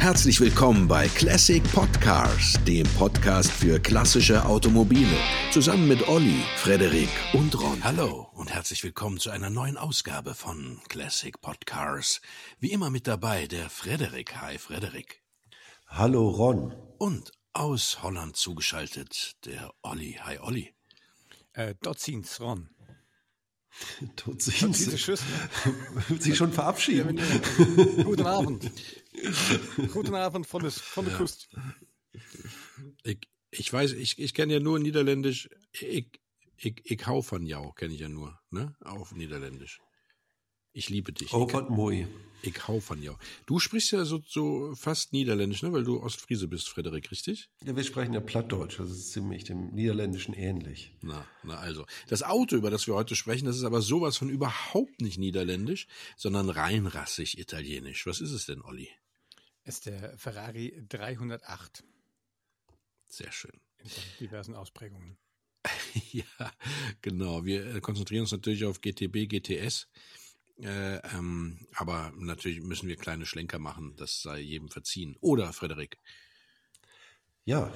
Herzlich willkommen bei Classic Podcars, dem Podcast für klassische Automobile. Zusammen mit Olli, Frederik und Ron. Hallo und herzlich willkommen zu einer neuen Ausgabe von Classic Podcars. Wie immer mit dabei der Frederik. Hi Frederik. Hallo Ron. Und aus Holland zugeschaltet der Olli. Hi Olli. Äh, dort zieht's Ron. Tut sich, Tut sich, ne? sich schon verabschieden. Ja, guten Abend. Guten Abend von, des, von der ja. Küste. Ich, ich weiß, ich, ich kenne ja nur Niederländisch. Ich, ich, ich hau von jou, kenne ich ja nur, ne? Auf Niederländisch. Ich liebe dich. Oh Gott, moi. Ich hau von jou. Du sprichst ja so, so fast Niederländisch, ne? Weil du Ostfriese bist, Frederik, richtig? Ja, wir sprechen ja Plattdeutsch. Das ist ziemlich dem Niederländischen ähnlich. Na, na also. Das Auto, über das wir heute sprechen, das ist aber sowas von überhaupt nicht Niederländisch, sondern reinrassig italienisch. Was ist es denn, Olli? Ist der Ferrari 308. Sehr schön. In diversen Ausprägungen. ja, genau. Wir konzentrieren uns natürlich auf GTB, GTS. Äh, ähm, aber natürlich müssen wir kleine Schlenker machen, das sei jedem verziehen. Oder, Frederik? Ja.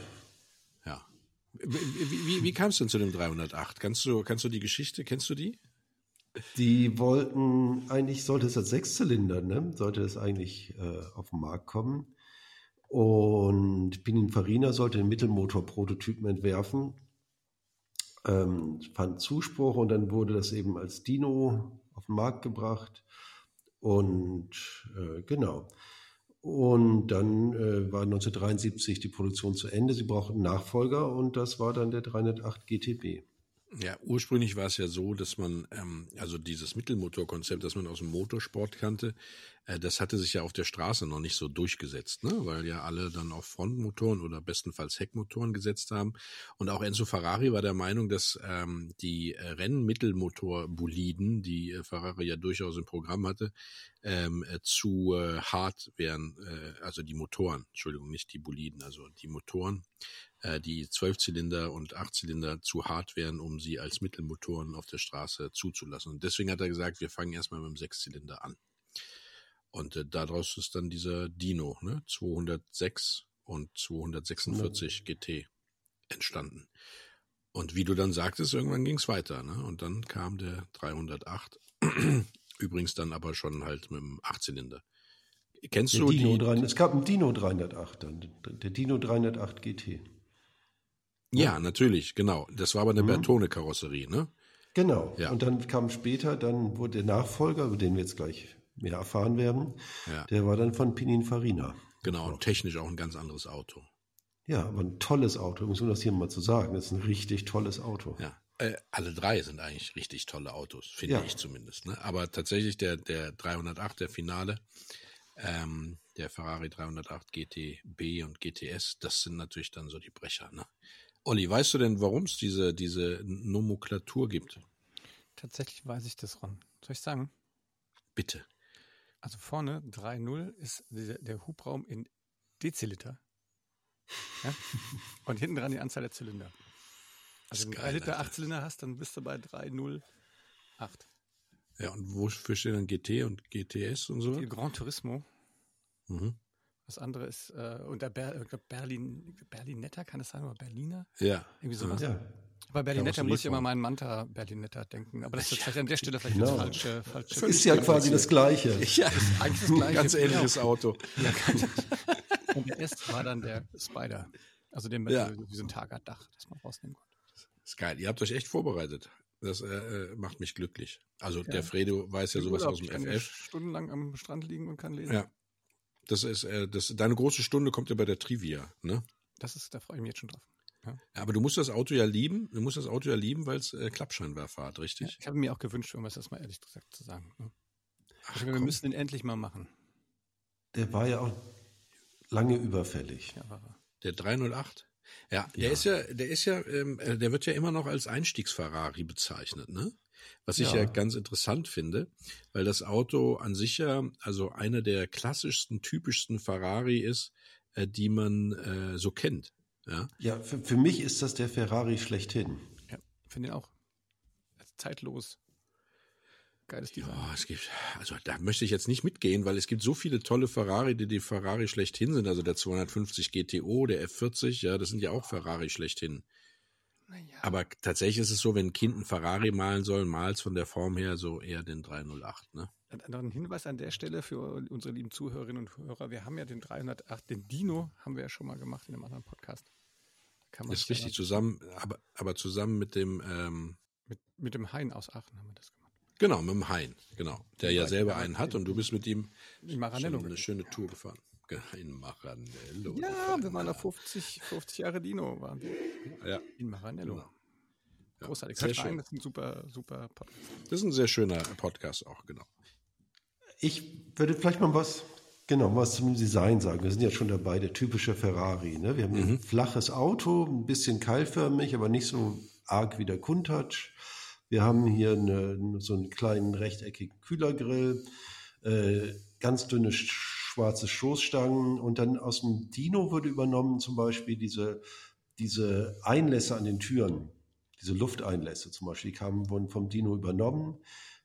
Ja. Wie, wie, wie kam es denn zu dem 308? Kannst du, kannst du die Geschichte, kennst du die? Die wollten, eigentlich sollte es als Sechszylinder, ne? sollte es eigentlich äh, auf den Markt kommen. Und Pininfarina sollte den Mittelmotor-Prototypen entwerfen, ähm, fand Zuspruch und dann wurde das eben als Dino auf den Markt gebracht. Und äh, genau. Und dann äh, war 1973 die Produktion zu Ende. Sie brauchten Nachfolger und das war dann der 308 GTB. Ja, ursprünglich war es ja so, dass man, ähm, also dieses Mittelmotorkonzept, das man aus dem Motorsport kannte, äh, das hatte sich ja auf der Straße noch nicht so durchgesetzt, ne? weil ja alle dann auf Frontmotoren oder bestenfalls Heckmotoren gesetzt haben. Und auch Enzo Ferrari war der Meinung, dass ähm, die äh, Rennmittelmotor-Boliden, die äh, Ferrari ja durchaus im Programm hatte, ähm, äh, zu äh, hart wären, äh, also die Motoren, Entschuldigung, nicht die Boliden, also die Motoren, die Zwölfzylinder und Achtzylinder zu hart wären, um sie als Mittelmotoren auf der Straße zuzulassen. Und deswegen hat er gesagt, wir fangen erstmal mit dem Sechszylinder an. Und äh, daraus ist dann dieser Dino, ne, 206 und 246 mhm. GT entstanden. Und wie du dann sagtest, irgendwann ging es weiter, ne? Und dann kam der 308, übrigens dann aber schon halt mit dem Achtzylinder. Kennst der du Dino die? 3, es gab einen Dino 308 dann, der Dino 308 GT. Ja, natürlich, genau. Das war aber eine mhm. Bertone-Karosserie, ne? Genau. Ja. Und dann kam später, dann wurde der Nachfolger, über den wir jetzt gleich mehr erfahren werden, ja. der war dann von Pininfarina. Genau, und technisch auch ein ganz anderes Auto. Ja, aber ein tolles Auto, muss man das hier mal zu sagen. Das ist ein richtig tolles Auto. Ja. Äh, alle drei sind eigentlich richtig tolle Autos, finde ja. ich zumindest. Ne? Aber tatsächlich der, der 308, der Finale, ähm, der Ferrari 308 GTB und GTS, das sind natürlich dann so die Brecher. Ne? Olli, weißt du denn, warum es diese, diese Nomenklatur gibt? Tatsächlich weiß ich das, Ron. Soll ich sagen? Bitte. Also vorne 3.0 ist der, der, Hubraum in Deziliter. Ja? Und hinten dran die Anzahl der Zylinder. Also wenn du 3 Liter 8 Zylinder hast, dann bist du bei 3.08. Ja, und wofür stehen dann GT und GTS und so? Grand Turismo. Mhm. Das andere ist, äh, und der Ber Berlin, Berlinetta, kann das sein, oder Berliner? Ja. Irgendwie sowas. Ja. Bei Berlinetta muss ich immer meinen Manta Berlinetta denken, aber das ist vielleicht an der Stelle vielleicht genau. falsche, falsche. Das ist ja quasi das Gleiche. Ja, das ist eigentlich das Gleiche. Ganz ähnliches genau. Auto. Ja, und der S war dann der Spider. Also den mit ja. diesem Targa-Dach, das man rausnehmen konnte. Das ist geil. Ihr habt euch echt vorbereitet. Das äh, äh macht mich glücklich. Also ja. der Fredo weiß ja sowas aus dem FF. Stundenlang am Strand liegen und kann lesen. Ja, das ist, äh, das, deine große Stunde kommt ja bei der Trivia, ne? Das ist, da freue ich mich jetzt schon drauf. Ja. Aber du musst das Auto ja lieben, du musst das Auto ja lieben, weil es äh, Klappscheinwerfer hat, richtig? Ja, ich habe mir auch gewünscht, um es das mal ehrlich gesagt zu sagen. Ne? Ach, wir komm. müssen ihn endlich mal machen. Der war ja auch lange überfällig. Ja, war er. Der 308? Ja, der ja. ist ja, der ist ja, ähm, äh, der wird ja immer noch als Einstiegsferrari bezeichnet, ne? Was ich ja. ja ganz interessant finde, weil das Auto an sich ja also einer der klassischsten, typischsten Ferrari ist, äh, die man äh, so kennt. Ja, ja für, für mich ist das der Ferrari schlechthin. Ja, finde ich auch. Zeitlos. Geiles Design. Ja, es gibt, also da möchte ich jetzt nicht mitgehen, weil es gibt so viele tolle Ferrari, die die Ferrari schlechthin sind. Also der 250 GTO, der F40, ja, das sind ja auch Ferrari schlechthin. Aber tatsächlich ist es so, wenn ein Kind einen Ferrari malen soll, malt von der Form her so eher den 308, ne? Noch ein Hinweis an der Stelle für unsere lieben Zuhörerinnen und Hörer. Wir haben ja den 308, den Dino haben wir ja schon mal gemacht in einem anderen Podcast. Kann man ist richtig, zusammen, aber, aber zusammen mit dem ähm, mit, mit dem Hein aus Aachen haben wir das gemacht. Genau, mit dem Hein, genau. Der ja, ja selber einen hat und du bist mit ihm eine schöne Tour gefahren. In Maranello. Ja, wir waren da 50, 50 Jahre Dino waren wir. Ja. In Maranello. Genau. Ja, Großartig. sehr schön. Das ist ein super, super Podcast. Das ist ein sehr schöner Podcast auch, genau. Ich würde vielleicht mal was, genau, was zum Design sagen. Wir sind ja schon dabei, der typische Ferrari. Ne? Wir haben ein flaches Auto, ein bisschen keilförmig, aber nicht so arg wie der Countach. Wir haben hier eine, so einen kleinen rechteckigen Kühlergrill, äh, ganz dünne sch- schwarze Stoßstangen und dann aus dem Dino wurde übernommen zum Beispiel diese, diese Einlässe an den Türen, diese Lufteinlässe zum Beispiel, die kamen, wurden vom Dino übernommen.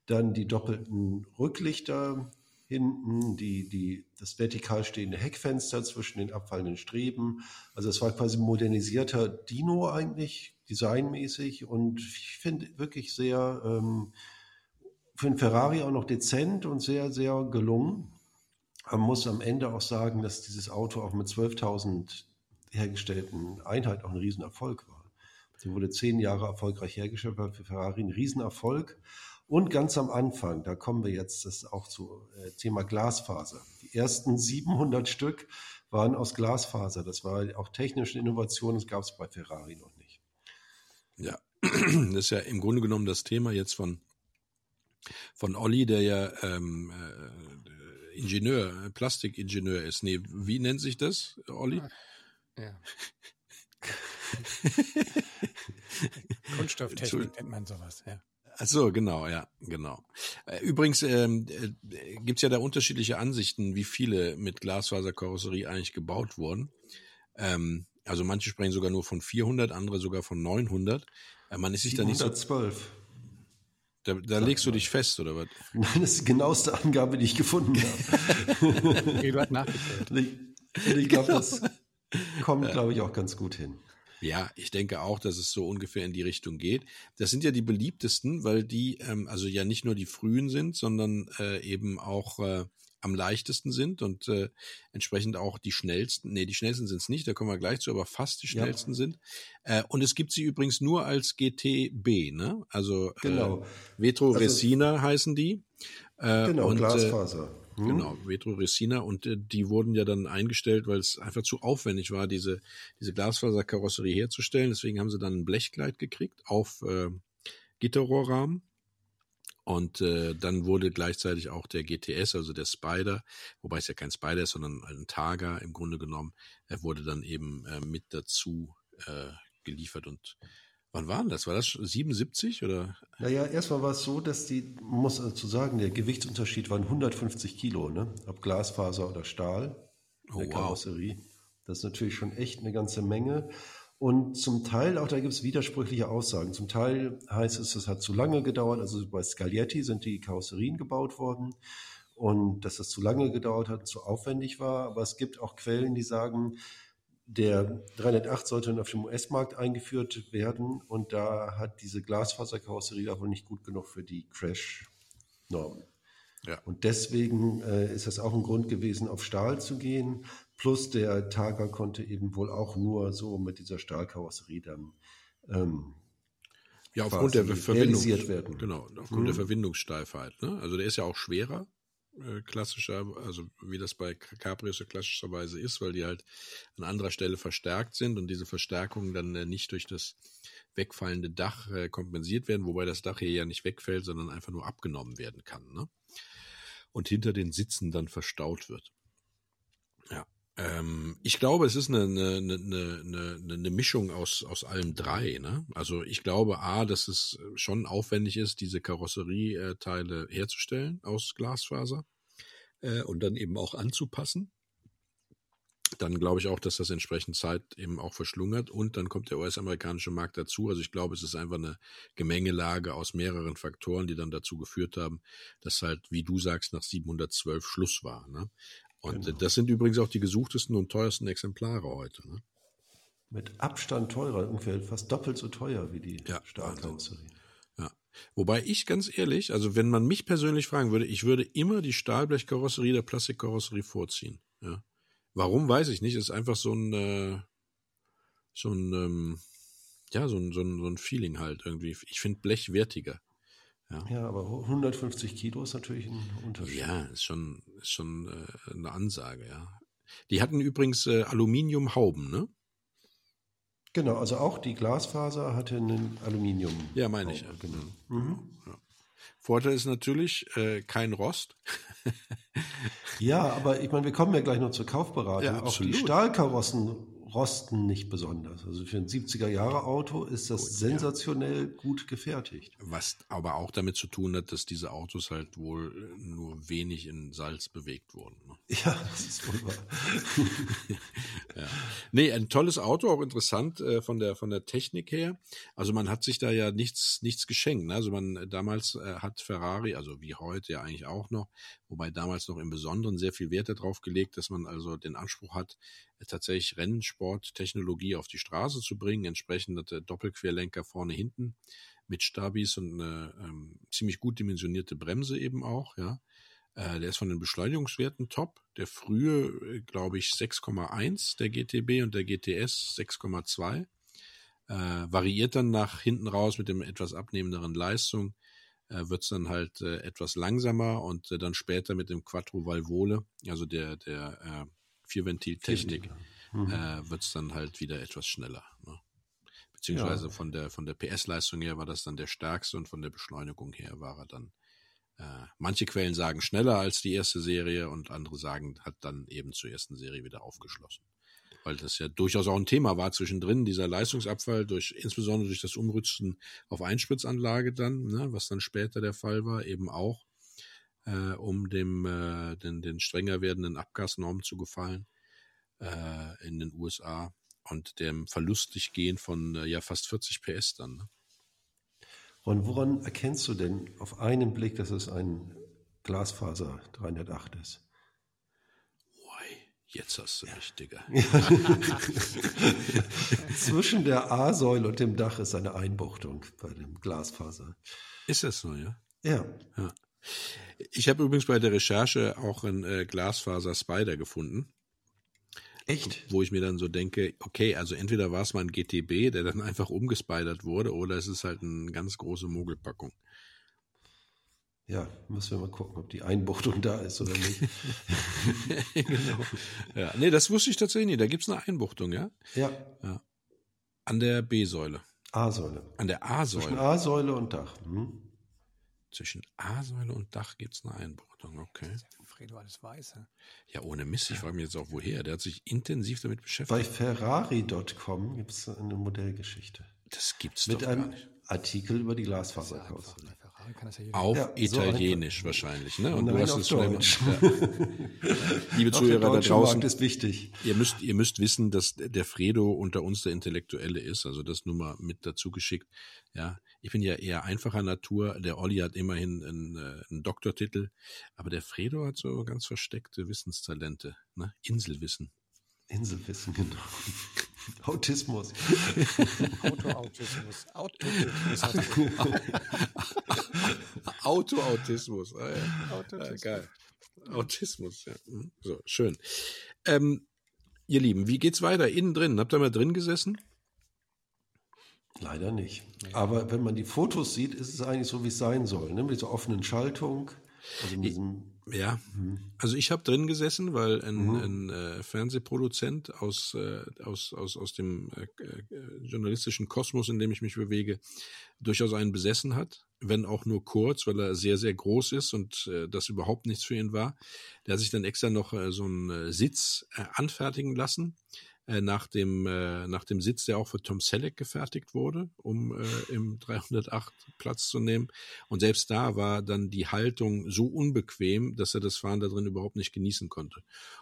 Dann die doppelten Rücklichter hinten, die, die, das vertikal stehende Heckfenster zwischen den abfallenden Streben. Also es war quasi modernisierter Dino eigentlich, designmäßig und ich finde wirklich sehr ähm, für einen Ferrari auch noch dezent und sehr, sehr gelungen. Man muss am Ende auch sagen, dass dieses Auto auch mit 12.000 hergestellten Einheiten auch ein Riesenerfolg war. Die wurde zehn Jahre erfolgreich hergestellt, war für Ferrari ein Riesenerfolg. Und ganz am Anfang, da kommen wir jetzt das auch zu äh, Thema Glasfaser. Die ersten 700 Stück waren aus Glasfaser. Das war auch technische Innovation, das gab es bei Ferrari noch nicht. Ja, das ist ja im Grunde genommen das Thema jetzt von, von Olli, der ja ähm, äh, Ingenieur, äh, Plastikingenieur ist. Nee, wie nennt sich das, Olli? Ja. Kunststofftechnik nennt man sowas, ja. Ach so, genau, ja, genau. Äh, Übrigens ähm, äh, gibt's ja da unterschiedliche Ansichten, wie viele mit Glasfaserkarosserie eigentlich gebaut wurden. Ähm, also manche sprechen sogar nur von 400, andere sogar von 900. Äh, man ist sich da nicht so, 712. da, da legst du dich fest, oder was? Nein, das ist die genaueste Angabe, die ich gefunden habe. Okay, du hast ich, ich glaube, das kommt, glaube ich, auch ganz gut hin. Ja, ich denke auch, dass es so ungefähr in die Richtung geht. Das sind ja die beliebtesten, weil die ähm, also ja nicht nur die frühen sind, sondern äh, eben auch äh, am leichtesten sind und äh, entsprechend auch die schnellsten. Nee, die schnellsten sind es nicht, da kommen wir gleich zu, aber fast die Ja. schnellsten sind. Äh, und es gibt sie übrigens nur als GTB, ne? Also Genau. äh, Vetro Also- Resina heißen die. Äh, Genau, und, Äh, Glasfaser. Hm? Genau, Vetro Resina und äh, die wurden ja dann eingestellt, weil es einfach zu aufwendig war, diese, diese Glasfaserkarosserie herzustellen. Deswegen haben sie dann ein Blechkleid gekriegt auf äh, Gitterrohrrahmen. Und äh, dann wurde gleichzeitig auch der GTS, also der Spider, wobei es ja kein Spider ist, sondern ein Targa im Grunde genommen, er wurde dann eben äh, mit dazu äh, geliefert. Und wann war denn das? War das 77 oder? Naja, erstmal war es so, dass die, man muss dazu sagen, der Gewichtsunterschied waren 150 Kilo, ne? Ob Glasfaser oder Stahl, Oh, der wow. Karosserie. Das ist natürlich schon echt eine ganze Menge. Und zum Teil, auch da gibt es widersprüchliche Aussagen. Zum Teil heißt es, es hat zu lange gedauert. Also bei Scaglietti sind die Karosserien gebaut worden und dass es zu lange gedauert hat, zu aufwendig war. Aber es gibt auch Quellen, die sagen, der 308 sollte auf dem US-Markt eingeführt werden und da hat diese Glasfaserkarosserie wohl nicht gut genug für die Crash-Normen. Ja. Und deswegen äh, ist das auch ein Grund gewesen, auf Stahl zu gehen. Plus der Targa konnte eben wohl auch nur so mit dieser Stahlkarosserie dann ähm, Ja, aufgrund der realisiert werden. Genau, aufgrund Mhm. der Verbindungssteifheit. Ne? Also der ist ja auch schwerer, äh, klassischer, also wie das bei Cabrios ja klassischerweise ist, weil die halt an anderer Stelle verstärkt sind und diese Verstärkungen dann äh, nicht durch das wegfallende Dach äh, kompensiert werden, wobei das Dach hier ja nicht wegfällt, sondern einfach nur abgenommen werden kann. Ne? Und hinter den Sitzen dann verstaut wird. Ähm, ich glaube, es ist eine, eine, eine, eine, eine Mischung aus, aus allem drei. Ne? Also ich glaube A, dass es schon aufwendig ist, diese Karosserieteile herzustellen aus Glasfaser äh, und dann eben auch anzupassen. dann glaube ich auch, dass das entsprechend Zeit eben auch verschlungert und dann kommt der US-amerikanische Markt dazu. Also ich glaube, es ist einfach eine Gemengelage aus mehreren Faktoren, die dann dazu geführt haben, dass halt, wie du sagst, nach 712 Schluss war. Ne? Und genau. das sind übrigens auch die gesuchtesten und teuersten Exemplare heute. Ne? Mit Abstand teurer, ungefähr fast doppelt so teuer wie die ja, Stahlkarosserie. Ja. Wobei ich ganz ehrlich, also wenn man mich persönlich fragen würde, ich würde immer die Stahlblechkarosserie der Plastikkarosserie vorziehen. Ja. Warum, weiß ich nicht. Ist einfach so ein, äh, so ein, ähm, ja, so ein, so ein, so ein Feeling halt irgendwie. Ich finde Blech wertiger. Ja. ja, aber 150 Kilo ist natürlich ein Unterschied. Ja, ist schon, ist schon äh, eine Ansage, ja. Die hatten übrigens äh, Aluminiumhauben, ne? Genau, also auch die Glasfaser hatte einen Aluminium. Ja, meine ich. Genau. Mhm. Ja. Vorteil ist natürlich äh, kein Rost. ja, aber ich meine, wir kommen ja gleich noch zur Kaufberatung. Ja, Auch die Stahlkarossen rosten nicht besonders. Also für ein 70er-Jahre-Auto ist das gut, sensationell ja. gut gefertigt. Was aber auch damit zu tun hat, dass diese Autos halt wohl nur wenig in Salz bewegt wurden. Ne? Ja, das ist wohl wahr. ja. Nee, ein tolles Auto, auch interessant äh, von der von der Technik her. Also man hat sich da ja nichts nichts geschenkt. Ne? Also man damals äh, hat Ferrari, also wie heute ja eigentlich auch noch, wobei damals noch im Besonderen sehr viel Wert darauf gelegt, dass man also den Anspruch hat, tatsächlich Rennsporttechnologie auf die Straße zu bringen, entsprechend Doppelquerlenker vorne hinten mit Stabis und eine ähm, ziemlich gut dimensionierte Bremse eben auch, ja. Äh, der ist von den Beschleunigungswerten top. Der frühe, äh, glaube ich, 6,1 der GTB und der GTS 6,2. Äh, variiert dann nach hinten raus mit dem etwas abnehmenderen Leistung. Äh, wird es dann halt äh, etwas langsamer und äh, dann später mit dem Quattro Valvole, also der, der äh, Vierventiltechnik, mhm. äh, wird es dann halt wieder etwas schneller. Ne? Beziehungsweise ja. von der, von der PS-Leistung her war das dann der stärkste und von der Beschleunigung her war er dann äh, manche Quellen sagen schneller als die erste Serie und andere sagen, hat dann eben zur ersten Serie wieder aufgeschlossen. Weil das ja durchaus auch ein Thema war zwischendrin, dieser Leistungsabfall durch, insbesondere durch das Umrüsten auf Einspritzanlage dann, ne, was dann später der Fall war, eben auch äh, um dem, äh, den, den strenger werdenden Abgasnormen zu gefallen äh, in den USA und dem verlustig gehen von äh, ja fast 40 PS dann. Ne? Und woran erkennst du denn auf einen Blick, dass es ein Glasfaser 308 ist? Jetzt hast du mich, Digga. Zwischen der A-Säule und dem Dach ist eine Einbuchtung bei dem Glasfaser. Ist das so, ja? Ja. ja. Ich habe übrigens bei der Recherche auch einen äh, Glasfaser Spider gefunden. Echt? Wo ich mir dann so denke, okay, also entweder war es mal ein GTB, der dann einfach umgespidert wurde, oder es ist halt eine ganz große Mogelpackung. Ja, müssen wir mal gucken, ob die Einbuchtung da ist oder nicht. genau. Ja, nee, das wusste ich tatsächlich nicht. Da gibt es eine Einbuchtung, ja? ja? Ja. An der B-Säule. A-Säule. An der A-Säule. Zwischen A-Säule und Dach. Hm? Zwischen A-Säule und Dach gibt es eine Einbuchtung, okay. Fredo alles weiß. Ja, ohne Mist. Ich frage mich jetzt auch, woher. Der hat sich intensiv damit beschäftigt. Bei Ferrari.com gibt es eine Modellgeschichte. Das gibt's Mit doch einem gar nicht. Artikel über die Glasfaserkaus. Auf Ja, so Italienisch wahrscheinlich, ne? Und Nein, du hast auf es schnell Deutsch. Ja. Liebe Zuhörer da draußen, ist wichtig. ihr müsst, ihr müsst wissen, dass der Fredo unter uns der Intellektuelle ist, also das nur mal mit dazu geschickt. Ja, ich bin ja eher einfacher Natur. Der Olli hat immerhin einen, äh, einen Doktortitel, aber der Fredo hat so ganz versteckte Wissenstalente, ne? Inselwissen. Inselwissen, genau. Autismus. Autoautismus. Autoautismus. Autoautismus. Ah, ja. Autoautismus. Ah, geil. Autismus, ja. Mhm. So, schön. Ähm, ihr Lieben, wie geht's weiter? Innen drin? Habt ihr mal drin gesessen? Leider nicht. Aber wenn man die Fotos sieht, ist es eigentlich so, wie es sein soll. Ne? Mit dieser offenen Schaltung. Also mit diesem, Ja, Mhm. also ich habe drin gesessen, weil ein, ein äh, Fernsehproduzent aus, äh, aus, aus, aus dem äh, äh, journalistischen Kosmos, in dem ich mich bewege, durchaus einen besessen hat, wenn auch nur kurz, weil er sehr, sehr groß ist und äh, das überhaupt nichts für ihn war. Der hat sich dann extra noch äh, so einen Sitz anfertigen lassen, äh, nach dem äh, nach dem Sitz, der auch für Tom Selleck gefertigt wurde, um äh, im 308 Platz zu nehmen. Und selbst da war dann die Haltung so unbequem, dass er das Fahren da drin überhaupt nicht genießen konnte.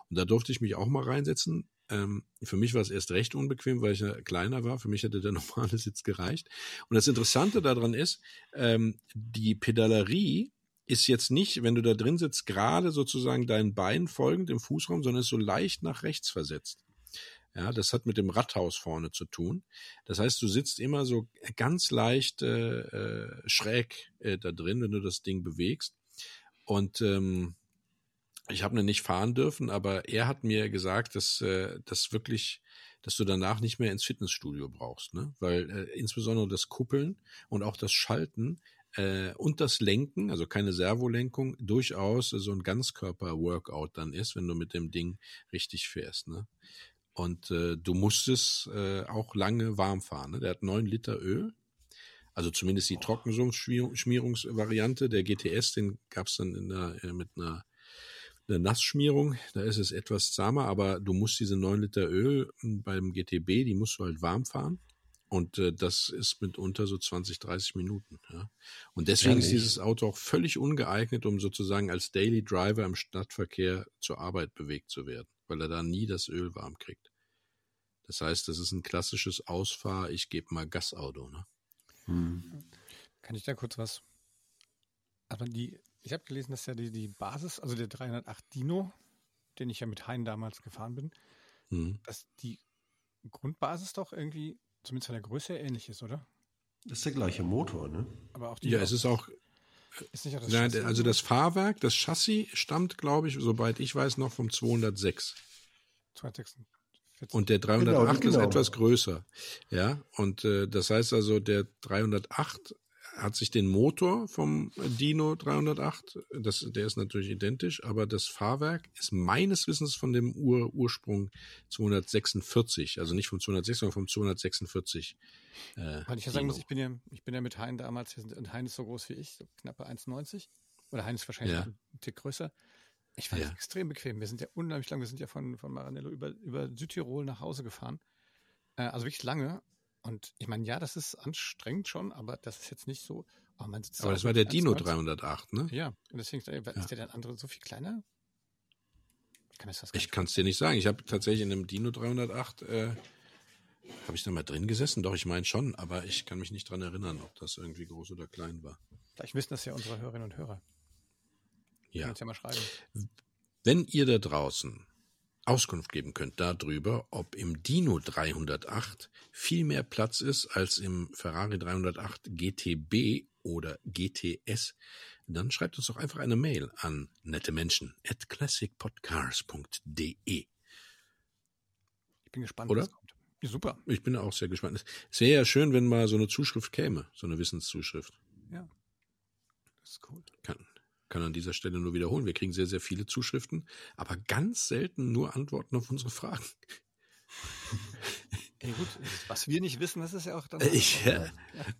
Und da durfte ich mich auch mal reinsetzen. Ähm, für mich war es erst recht unbequem, weil ich ja kleiner war. Für mich hätte der normale Sitz gereicht. Und das Interessante daran ist, ähm, die Pedalerie ist jetzt nicht, wenn du da drin sitzt, gerade sozusagen deinen Bein folgend im Fußraum, sondern ist so leicht nach rechts versetzt. Ja, das hat mit dem Radhaus vorne zu tun. Das heißt, du sitzt immer so ganz leicht äh, äh, schräg äh, da drin, wenn du das Ding bewegst. Und ähm, ich habe ihn nicht fahren dürfen, aber er hat mir gesagt, dass äh, das wirklich, dass du danach nicht mehr ins Fitnessstudio brauchst, ne? Weil äh, insbesondere das Kuppeln und auch das Schalten äh, und das Lenken, also keine Servolenkung, durchaus so ein Ganzkörper-Workout dann ist, wenn du mit dem Ding richtig fährst, ne? Und äh, du musstest äh, auch lange warm fahren. Ne? Der hat neun Liter Öl, also zumindest die Trockenschmierungsvariante. Der GTS, den gab's dann in der, äh, mit einer eine Nassschmierung, da ist es etwas zahmer, aber du musst diese 9 Liter Öl beim GTB, die musst du halt warm fahren. Und äh, das ist mitunter so 20, 30 Minuten. Ja. Und deswegen Ehrlich? ist dieses Auto auch völlig ungeeignet, um sozusagen als Daily Driver im Stadtverkehr zur Arbeit bewegt zu werden, weil er da nie das Öl warm kriegt. Das heißt, das ist ein klassisches Ausfahr, ich gebe mal Gasauto. Ne? Hm. Kann ich da kurz was? Aber die ich habe gelesen, dass ja die, die Basis, also der 308 Dino, den ich ja mit Hein damals gefahren bin, mhm. dass die Grundbasis doch irgendwie, zumindest von der Größe her, ähnlich ist, oder? Das ist der gleiche Motor, ne? Aber auch die. Ja, es ist auch. Ist nicht auch das nein, also das Fahrwerk, das Chassis stammt, glaube ich, soweit ich weiß, noch vom 206. 246. Und der 308 genau, genau. ist etwas größer. Ja, und äh, das heißt also, der 308 hat sich den Motor vom Dino 308, das, der ist natürlich identisch, aber das Fahrwerk ist meines Wissens von dem Ur Ursprung 246, also nicht vom 206, sondern vom 246. Äh, Weil ich ja sagen muss, ich bin ja, ich bin ja mit Hein damals, und Hein ist so groß wie ich, so knappe 1,90. Oder Hein ist wahrscheinlich ja. ein Tick größer. Ich fand es ja. extrem bequem. Wir sind ja unheimlich lang, wir sind ja von, von Maranello über, über Südtirol nach Hause gefahren. Äh, also wirklich lange. Und ich meine, ja, das ist anstrengend schon, aber das ist jetzt nicht so. Oh, aber das war der Dino 308, ne? Ja, und deswegen ist ja. der dann andere so viel kleiner? Ich kann es dir nicht sagen. Ich habe tatsächlich in einem Dino 308 äh, habe ich da mal drin gesessen? Doch, ich meine schon, aber ich kann mich nicht dran erinnern, ob das irgendwie groß oder klein war. Vielleicht wissen das ja unsere Hörerinnen und Hörer. Ja. Ja mal schreiben. Wenn ihr da draußen Auskunft geben könnt darüber, ob im Dino 308 viel mehr Platz ist als im Ferrari 308 GTB oder GTS, dann schreibt uns doch einfach eine Mail an nette Menschen at classicpodcars.de. Ich bin gespannt, oder? was kommt. Super. Ich bin auch sehr gespannt. Es wäre ja schön, wenn mal so eine Zuschrift käme, so eine Wissenszuschrift. Ja. Das ist cool. Kann, kann an dieser Stelle nur wiederholen. Wir kriegen sehr, sehr viele Zuschriften, aber ganz selten nur Antworten auf unsere Fragen. Ey, gut, was wir nicht wissen, das ist ja auch dann. Ich, ja.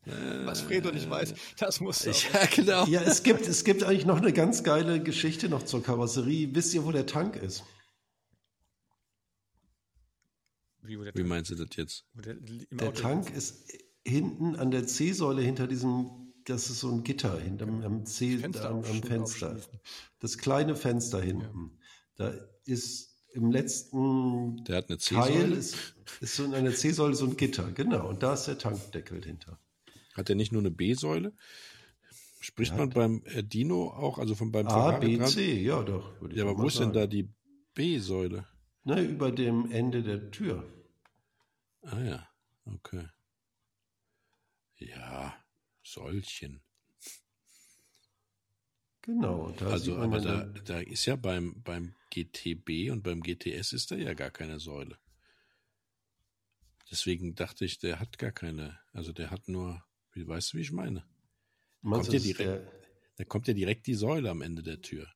Ja. Was Fredo nicht weiß, das muss ich. Ja, genau. Ja, es gibt, es gibt eigentlich noch eine ganz geile Geschichte noch zur Karosserie. Wisst ihr, wo der Tank ist? Wie, Wie meinst du das jetzt? Der, der Tank ist hinten an der C-Säule hinter diesem das ist so ein Gitter hinterm am, C, Fenster am, am Fenster. Das kleine Fenster hinten. Ja. Da ist im letzten der hat eine Teil ist, ist so eine C-Säule so ein Gitter, genau. Und da ist der Tankdeckel hinter. Hat er nicht nur eine B-Säule? Spricht ja. man beim äh, Dino auch, also von beim A, B, C, ja doch. ja, aber wo ist denn da die B-Säule? Na, über dem Ende der Tür. Ah ja, okay. Ja, Sollchen. Genau. Da also, aber da, da ist ja beim, beim GTB und beim GTS ist da ja gar keine Säule. Deswegen dachte ich, der hat gar keine, also der hat nur, wie weißt du, wie ich meine? Da kommt, ja direkt, da kommt ja direkt die Säule am Ende der Tür.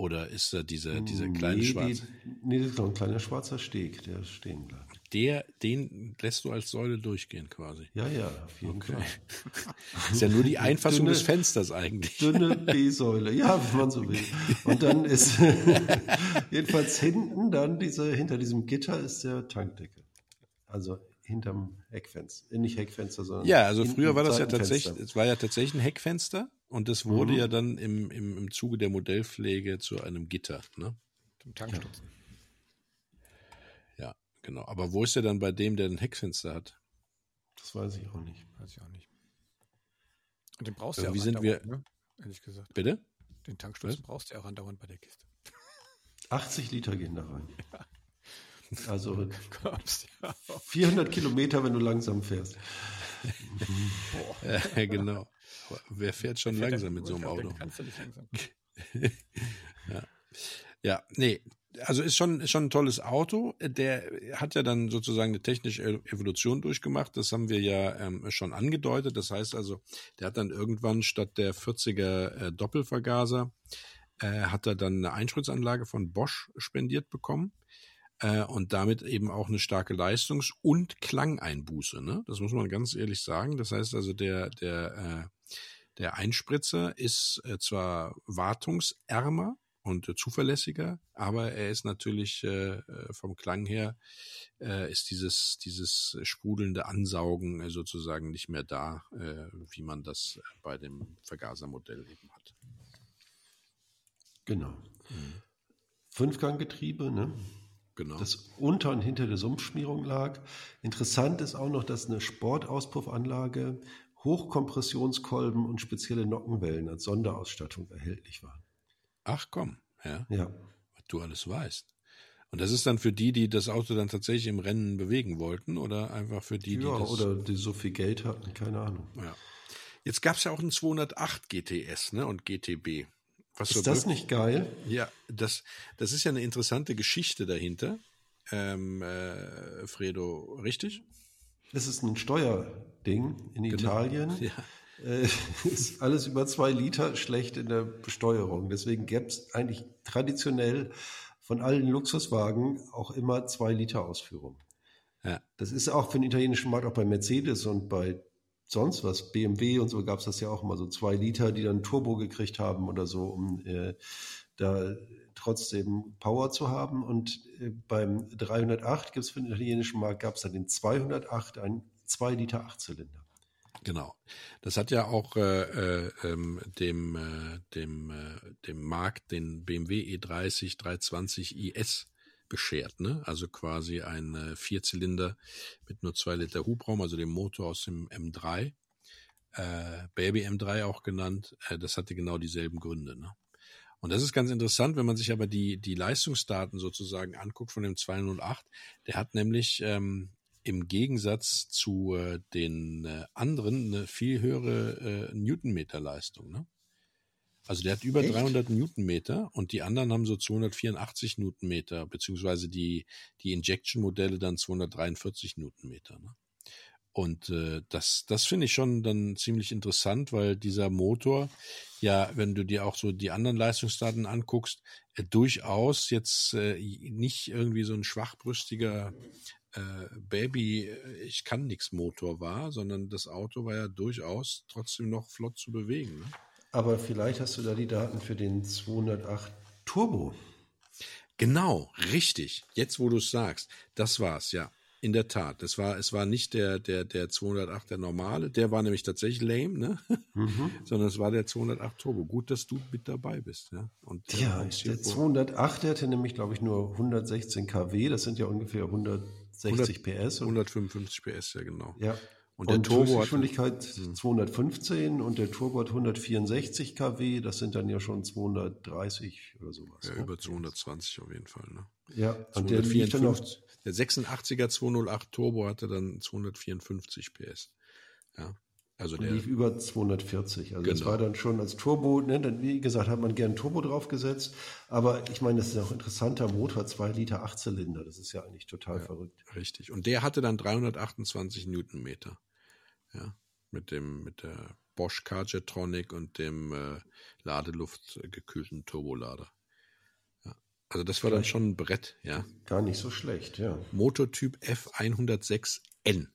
Oder ist da dieser, dieser kleine nee, schwarze? Die, nee, das ist noch ein kleiner schwarzer Steg, der stehen bleibt. Der, den lässt du als Säule durchgehen quasi. Ja, ja, auf jeden Okay. Fall. Ist ja nur die Einfassung Dünne- des Fensters eigentlich. Dünne B-Säule, ja, wenn man so will. Und dann ist jedenfalls hinten dann diese, hinter diesem Gitter ist der Tankdeckel. Also hinterm Heckfenster. Nicht Heckfenster, sondern. Ja, also früher war das ja tatsächlich, es war ja tatsächlich ein Heckfenster und das wurde Mhm. ja dann im, im, im Zuge der Modellpflege zu einem Gitter. Ne? Zum Tankstutzen. Ja, genau. Aber wo ist er dann bei dem, der ein Heckfenster hat? Das weiß ich auch nicht. Weiß ich auch nicht. Und den brauchst du ja auch Irgendwie sind wir- andauernd, ne? Ehrlich gesagt. Bitte? Den Tankstutzen brauchst du ja auch andauernd bei der Kiste. 80 Liter gehen da rein. Also Kommst ja auf. 400 Kilometer, wenn du langsam fährst. Ja, genau. Wer fährt schon langsam mit so einem Auto? Kannst du nicht langsam. Ja, nee. Also ist schon, ist schon ein tolles Auto. Der hat ja dann sozusagen eine technische Evolution durchgemacht. Das haben wir ja ähm, schon angedeutet. Das heißt also, der hat dann irgendwann statt der 40er äh, Doppelvergaser, äh, hat er dann eine Einspritzanlage von Bosch spendiert bekommen. Äh, und damit eben auch eine starke Leistungs- und Klangeinbuße. Ne? Das muss man ganz ehrlich sagen. Das heißt also, der, der, äh, der Einspritzer ist äh, zwar wartungsärmer, und äh, zuverlässiger, aber er ist natürlich äh, äh, vom Klang her ist dieses dieses sprudelnde Ansaugen sozusagen nicht mehr da, wie man das bei dem Vergasermodell eben hat. Genau. Fünfganggetriebe, ne? Genau. das unter und hinter der Sumpfschmierung lag. Interessant ist auch noch, dass eine Sportauspuffanlage, Hochkompressionskolben und spezielle Nockenwellen als Sonderausstattung erhältlich waren. Ach komm, ja, Ja, was du alles weißt. Und das ist dann für die, die das Auto dann tatsächlich im Rennen bewegen wollten oder einfach für die, die ja das oder die so viel Geld hatten, keine Ahnung. Ja. Jetzt gab es ja auch einen 208 GTS ne, und GTB. Was Ist das nicht geil? Ja, das, das ist ja eine interessante Geschichte dahinter. Ähm, äh, Fredo, richtig? Das ist ein Steuerding in Italien. Ja. Äh, ist alles über zwei Liter schlecht in der Besteuerung. Deswegen gäbe es eigentlich traditionell von allen Luxuswagen auch immer zwei Liter Ausführung. Ja. Das ist auch für den italienischen Markt, auch bei Mercedes und bei sonst was, BMW und so gab es das ja auch immer so zwei Liter, die dann Turbo gekriegt haben oder so, um äh, da trotzdem Power zu haben. Und äh, beim 308 gibt es für den italienischen Markt, gab es dann den 208, ein 2 Liter Achtzylinder. Genau. Das hat ja auch äh, äh, ähm, dem, äh, dem, äh, dem Markt den BMW E30 320 IS beschert, ne? Also quasi ein äh, Vierzylinder mit nur zwei Liter Hubraum, also dem Motor aus dem M3, äh, Baby M3 auch genannt. Das hatte genau dieselben Gründe, ne? Und das ist ganz interessant, wenn man sich aber die, die Leistungsdaten sozusagen anguckt von dem 208. Der hat nämlich ähm, im Gegensatz zu äh, den äh, anderen eine viel höhere äh, Newtonmeter-Leistung. Ne? Also der hat über Echt? 300 Newtonmeter und die anderen haben so 284 Newtonmeter, beziehungsweise die, die Injection-Modelle dann 243 Newtonmeter. Ne? Und äh, das, das finde ich schon dann ziemlich interessant, weil dieser Motor, ja, wenn du dir auch so die anderen Leistungsdaten anguckst, äh, durchaus jetzt äh, nicht irgendwie so ein schwachbrüstiger äh, Baby, äh, ich kann nix Motor war, sondern das Auto war ja durchaus trotzdem noch flott zu bewegen. Ne? Aber vielleicht hast du da die Daten für den 208 Turbo. Genau, richtig. Jetzt, wo du es sagst, das war's, ja. In der Tat, das war, es war nicht der, der, der 208, der normale, der war nämlich tatsächlich lame, ne? Mhm. Sondern es war der 208 Turbo. Gut, dass du mit dabei bist, ja. Und äh, Ja, hier der vor- 208 der hatte nämlich, glaube ich, nur 116 kW. Das sind ja ungefähr 160 PS. Und, 155 PS, ja genau. ja. Und der Turbo hat- Höchstgeschwindigkeit 215 und der Turbo hat 164 kW. Das sind dann ja schon 230 oder sowas. Ja, ne? über 220 auf jeden Fall, ne? Ja, und der liegt dann noch 254 der 86er 208 Turbo hatte dann 254 PS. Ja. Also der, lief über 240. Also das Genau. war dann schon als Turbo, ne, dann, wie gesagt, hat man gern Turbo draufgesetzt. Aber ich meine, das ist auch ein interessanter Motor, 2 Liter Achtzylinder. Das ist ja eigentlich total verrückt. Richtig. Und der hatte dann 328 Newtonmeter. Ja. Mit dem, mit der Bosch Carjetronic und dem äh, Ladeluft gekühlten Turbolader. Also das war dann schon ein Brett, ja. Gar nicht so schlecht, ja. Motortyp F106N.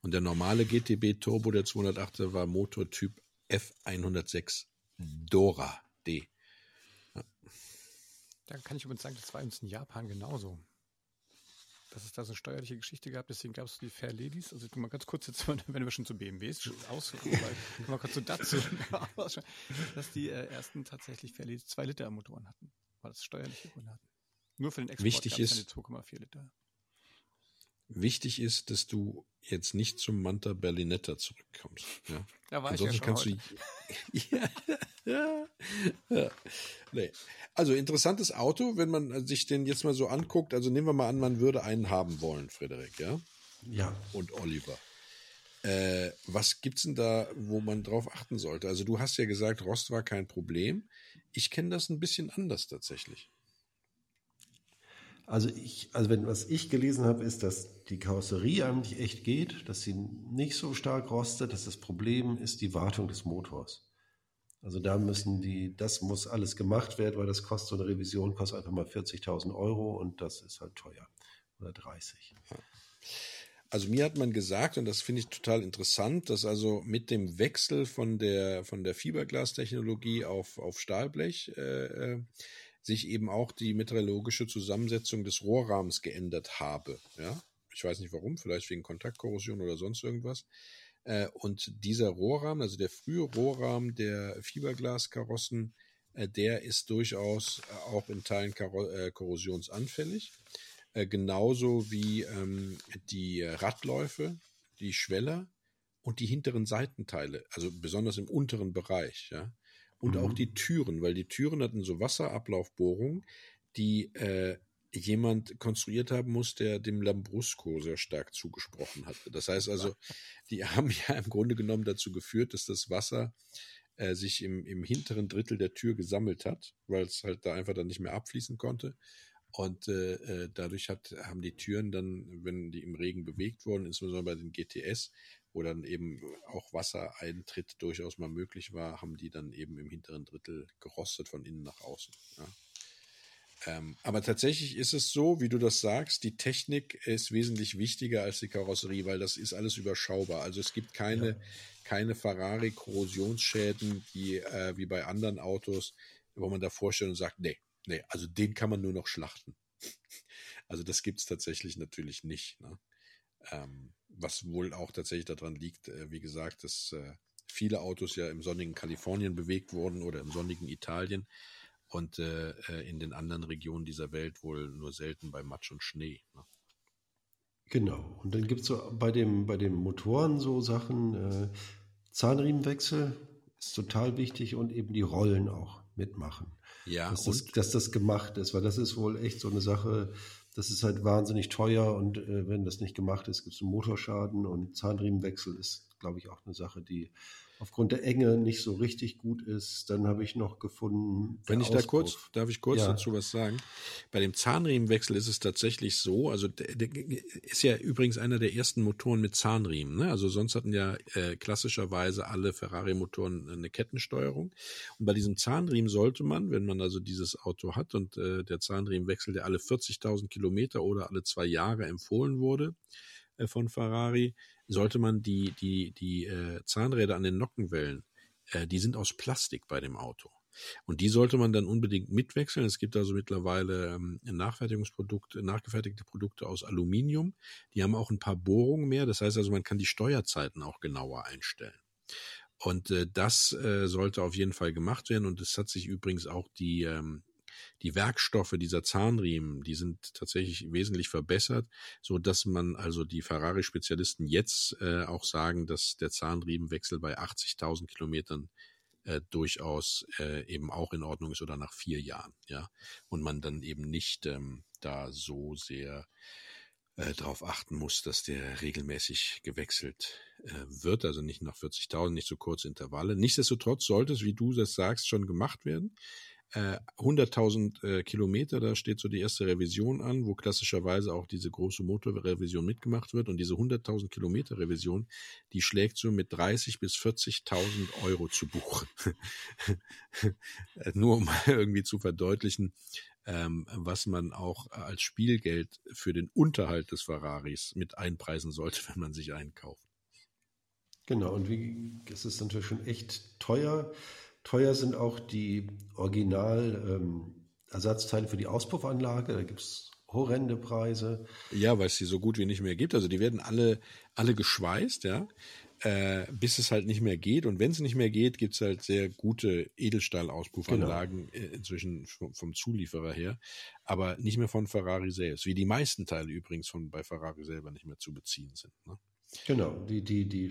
Und der normale GTB Turbo, der 208er, war Motortyp F106 Dora D. Ja. Da kann ich übrigens sagen, das war uns in Japan genauso. Dass es da so eine steuerliche Geschichte gab, deswegen gab es die Fair Ladies. Also mal ganz kurz jetzt, wenn wir schon zu BMWs ausführen, mal kurz so dazu, dass die äh, ersten tatsächlich Fair Ladies 2 Liter Motoren hatten, weil das steuerliche Gründe hatten. Nur für den Export Wichtig ist, 2,4 Liter. Wichtig ist, dass du jetzt nicht zum Manta Berlinetta zurückkommst. Ja? Da war Ansonsten ich ja kannst heute. du. ja, ja, ja. Nee. Also interessantes Auto, wenn man sich den jetzt mal so anguckt. Also nehmen wir mal an, man würde einen haben wollen, Frederik, ja? Ja. Und Oliver. Äh, was gibt's denn da, wo man drauf achten sollte? Also du hast ja gesagt, Rost war kein Problem. Ich kenne das ein bisschen anders tatsächlich. Also ich, also wenn was ich gelesen habe, ist, dass die Karosserie eigentlich echt geht, dass sie nicht so stark rostet, dass das Problem ist die Wartung des Motors. Also da müssen die, das muss alles gemacht werden, weil das kostet so eine Revision, kostet einfach mal 40.000 Euro und das ist halt teuer. Oder 30. Also mir hat man gesagt, und das finde ich total interessant, dass also mit dem Wechsel von der, von der Fiberglas-Technologie auf, auf Stahlblech äh, äh, sich eben auch die meteorologische Zusammensetzung des Rohrrahmens geändert habe. Ja? Ich weiß nicht warum, vielleicht wegen Kontaktkorrosion oder sonst irgendwas. Äh, und dieser Rohrrahmen, also der frühe Rohrrahmen der Fiberglaskarossen, äh, der ist durchaus äh, auch in Teilen korrosionsanfällig. Genauso wie ähm, die Radläufe, die Schweller und die hinteren Seitenteile, also besonders im unteren Bereich, ja. Und Mhm. auch die Türen, weil die Türen hatten so Wasserablaufbohrungen, die äh, jemand konstruiert haben muss, der dem Lambrusco sehr stark zugesprochen hatte. Das heißt also, die haben ja im Grunde genommen dazu geführt, dass das Wasser äh, sich im, im hinteren Drittel der Tür gesammelt hat, weil es halt da einfach dann nicht mehr abfließen konnte. Und äh, äh, dadurch hat, haben die Türen dann, wenn die im Regen bewegt wurden, insbesondere bei den GTS, wo dann eben auch Wassereintritt durchaus mal möglich war, haben die dann eben im hinteren Drittel gerostet von innen nach außen. Ja. Ähm, aber tatsächlich ist es so, wie du das sagst, die Technik ist wesentlich wichtiger als die Karosserie, weil das ist alles überschaubar. Also es gibt keine, Ja. keine Ferrari-Korrosionsschäden, die äh, wie bei anderen Autos, wo man da vorstellt und sagt, nee, nee, also den kann man nur noch schlachten. Also das gibt's tatsächlich natürlich nicht. Ne? Ähm, was wohl auch tatsächlich daran liegt, äh, wie gesagt, dass äh, viele Autos ja im sonnigen Kalifornien bewegt wurden oder im sonnigen Italien und äh, äh, in den anderen Regionen dieser Welt wohl nur selten bei Matsch und Schnee. Ne? Genau. Und dann gibt es so bei dem, bei den Motoren so Sachen, äh, Zahnriemenwechsel ist total wichtig und eben die Rollen auch mitmachen. Ja, dass, das, dass das gemacht ist, weil das ist wohl echt so eine Sache, das ist halt wahnsinnig teuer und äh, wenn das nicht gemacht ist, gibt es einen Motorschaden und Zahnriemenwechsel ist, glaube ich, auch eine Sache, die aufgrund der Enge nicht so richtig gut ist. Dann habe ich noch gefunden. Wenn ich da Auspuff. kurz, darf ich kurz Ja. dazu was sagen? Bei dem Zahnriemenwechsel ist es tatsächlich so, also der, der ist ja übrigens einer der ersten Motoren mit Zahnriemen. Ne? Also sonst hatten ja äh, klassischerweise alle Ferrari-Motoren eine Kettensteuerung. Und bei diesem Zahnriemen sollte man, wenn man also dieses Auto hat und äh, der Zahnriemenwechsel, der alle 40.000 Kilometer oder alle zwei Jahre empfohlen wurde äh, von Ferrari, sollte man die, die, die äh, Zahnräder an den Nockenwellen, äh, die sind aus Plastik bei dem Auto. Und die sollte man dann unbedingt mitwechseln. Es gibt also mittlerweile ähm, Nachfertigungsprodukte, nachgefertigte Produkte aus Aluminium. Die haben auch ein paar Bohrungen mehr. Das heißt also, man kann die Steuerzeiten auch genauer einstellen. Und äh, das äh, sollte auf jeden Fall gemacht werden. Und es hat sich übrigens auch die, ähm, die Werkstoffe dieser Zahnriemen, die sind tatsächlich wesentlich verbessert, so dass man also die Ferrari-Spezialisten jetzt äh, auch sagen, dass der Zahnriemenwechsel bei 80.000 Kilometern äh, durchaus äh, eben auch in Ordnung ist oder nach vier Jahren, ja. Und man dann eben nicht ähm, da so sehr äh, darauf achten muss, dass der regelmäßig gewechselt äh, wird, also nicht nach 40.000, nicht so kurze Intervalle. Nichtsdestotrotz sollte es, wie du das sagst, schon gemacht werden. Äh, 100.000 äh, Kilometer, da steht so die erste Revision an, wo klassischerweise auch diese große Motorrevision mitgemacht wird. Und diese 100.000 Kilometer Revision, die schlägt so mit 30 bis 40.000 Euro zu Buche. Nur um irgendwie zu verdeutlichen, ähm, was man auch als Spielgeld für den Unterhalt des Ferraris mit einpreisen sollte, wenn man sich einen kauft. Genau, und wie, es ist natürlich schon echt teuer. Teuer sind auch die Original-Ersatzteile ähm, für die Auspuffanlage. Da gibt es horrende Preise. Ja, weil es sie so gut wie nicht mehr gibt. Also die werden alle, alle geschweißt, ja, äh, bis es halt nicht mehr geht. Und wenn es nicht mehr geht, gibt es halt sehr gute Edelstahl-Auspuffanlagen genau. Äh, inzwischen vom, vom, Zulieferer her, aber nicht mehr von Ferrari selbst, wie die meisten Teile übrigens von bei Ferrari selber nicht mehr zu beziehen sind. Ne? Genau, die, die, die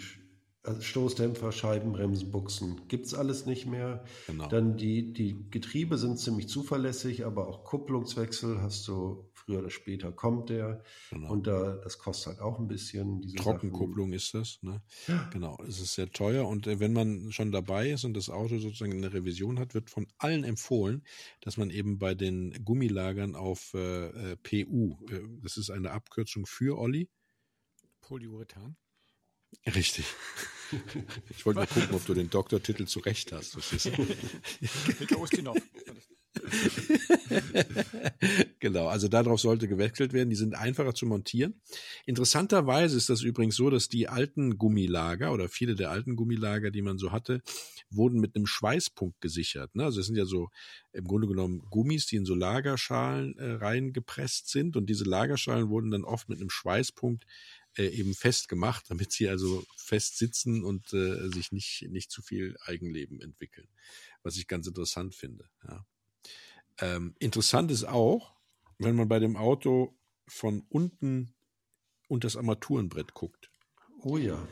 also Stoßdämpfer, Scheibenbremsen, Buchsen, gibt es alles nicht mehr. Genau. Dann die, die Getriebe sind ziemlich zuverlässig, aber auch Kupplungswechsel hast du früher oder später kommt der. Genau. Und da, das kostet halt auch ein bisschen. Trockenkupplung ist das, ne? Ja. Genau, es ist sehr teuer. Und äh, wenn man schon dabei ist und das Auto sozusagen eine Revision hat, wird von allen empfohlen, dass man eben bei den Gummilagern auf äh, äh PU, äh, das ist eine Abkürzung für Olli. Polyurethan. Richtig. Ich wollte mal gucken, ob du den Doktortitel zurecht hast. genau, also darauf sollte gewechselt werden. Die sind einfacher zu montieren. Interessanterweise ist das übrigens so, dass die alten Gummilager oder viele der alten Gummilager, die man so hatte, wurden mit einem Schweißpunkt gesichert. Ne? Also es sind ja so im Grunde genommen Gummis, die in so Lagerschalen äh, reingepresst sind und diese Lagerschalen wurden dann oft mit einem Schweißpunkt äh, eben festgemacht, damit sie also fest sitzen und äh, sich nicht, nicht zu viel Eigenleben entwickeln. Was ich ganz interessant finde. Ja. Ähm, interessant ist auch, wenn man bei dem Auto von unten unter das Armaturenbrett guckt. Oh ja.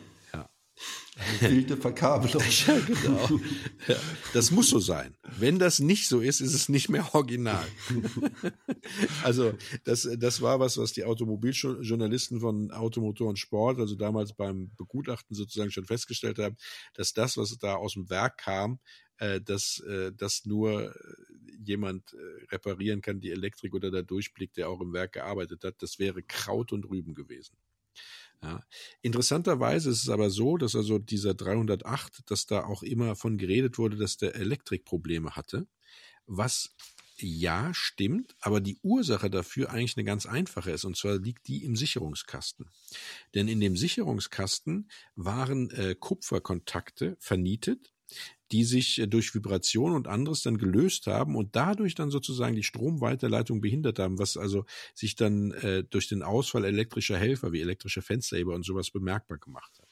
Wilde Verkabelung. ja, genau. Ja, das muss so sein. Wenn das nicht so ist, ist es nicht mehr original. also das, das war was, was die Automobiljournalisten von Automotor und Sport, also damals beim Begutachten sozusagen schon festgestellt haben, dass das, was da aus dem Werk kam, äh, dass äh, das nur jemand äh, reparieren kann, die Elektrik oder der Durchblick, der auch im Werk gearbeitet hat, das wäre Kraut und Rüben gewesen. Ja. Interessanterweise ist es aber so, dass also dieser 308, dass da auch immer von geredet wurde, dass der Elektrikprobleme hatte, was ja, stimmt, aber die Ursache dafür eigentlich eine ganz einfache ist, und zwar liegt die im Sicherungskasten. Denn in dem Sicherungskasten waren äh, Kupferkontakte vernietet die sich äh, durch Vibration und anderes dann gelöst haben und dadurch dann sozusagen die Stromweiterleitung behindert haben, was also sich dann äh, durch den Ausfall elektrischer Helfer wie elektrische Fensterheber und sowas bemerkbar gemacht hat.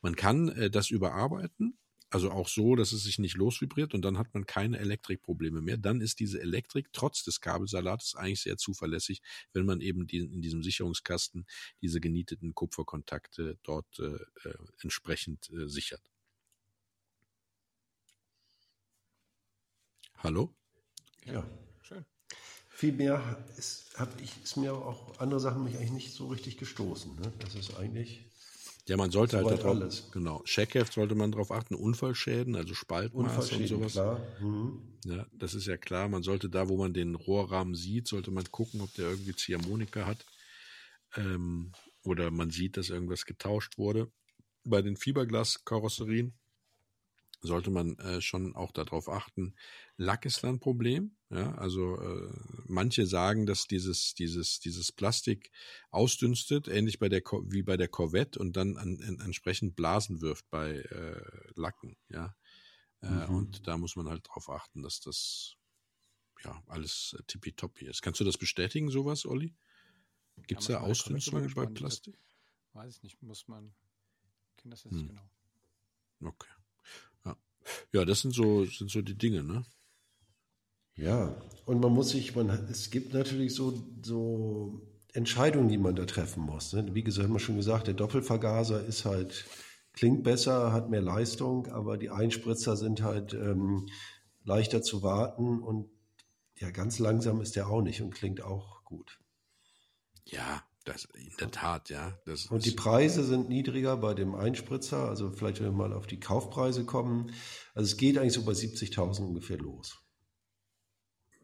Man kann äh, das überarbeiten, also auch so, dass es sich nicht losvibriert und dann hat man keine Elektrikprobleme mehr. Dann ist diese Elektrik trotz des Kabelsalates eigentlich sehr zuverlässig, wenn man eben die, in diesem Sicherungskasten diese genieteten Kupferkontakte dort äh, äh entsprechend äh, sichert. Hallo? Ja. Schön. Viel mehr ist, hab ich, ist mir auch andere Sachen mich eigentlich nicht so richtig gestoßen. Ne? Das ist eigentlich. Ja, man sollte halt darauf, alles. genau, Checkheft sollte man darauf achten, Unfallschäden, also Spaltmaß und sowas. Klar. Mhm. Ja, das ist ja klar. Man sollte da, wo man den Rohrrahmen sieht, sollte man gucken, ob der irgendwie Ziehharmonika hat. Ähm, oder man sieht, dass irgendwas getauscht wurde. Bei den Fiberglas-Karosserien sollte man äh, schon auch darauf achten. Lack ist ein Problem. Ja, also äh, manche sagen, dass dieses dieses dieses Plastik ausdünstet, ähnlich bei der wie bei der Corvette und dann an, an, entsprechend Blasen wirft bei äh, Lacken. Ja, äh, mhm. und da muss man halt darauf achten, dass das ja alles tippitoppi ist. Kannst du das bestätigen, sowas, Olli? Gibt es da Ausdünstungen bei Plastik? Weiß ich nicht, muss man. Kenne das jetzt hm. genau. Okay. Ja, das sind so, sind so die Dinge, ne? Ja, und man muss sich, man, es gibt natürlich so, so Entscheidungen, die man da treffen muss. Ne? Wie gesagt, haben wir schon gesagt, der Doppelvergaser ist halt, klingt besser, hat mehr Leistung, aber die Einspritzer sind halt ähm, leichter zu warten und ja, ganz langsam ist der auch nicht und klingt auch gut. Ja, das in der Tat, ja. Und die Preise sind niedriger bei dem Einspritzer, also vielleicht wenn wir mal auf die Kaufpreise kommen. Also es geht eigentlich so bei 70.000 ungefähr los.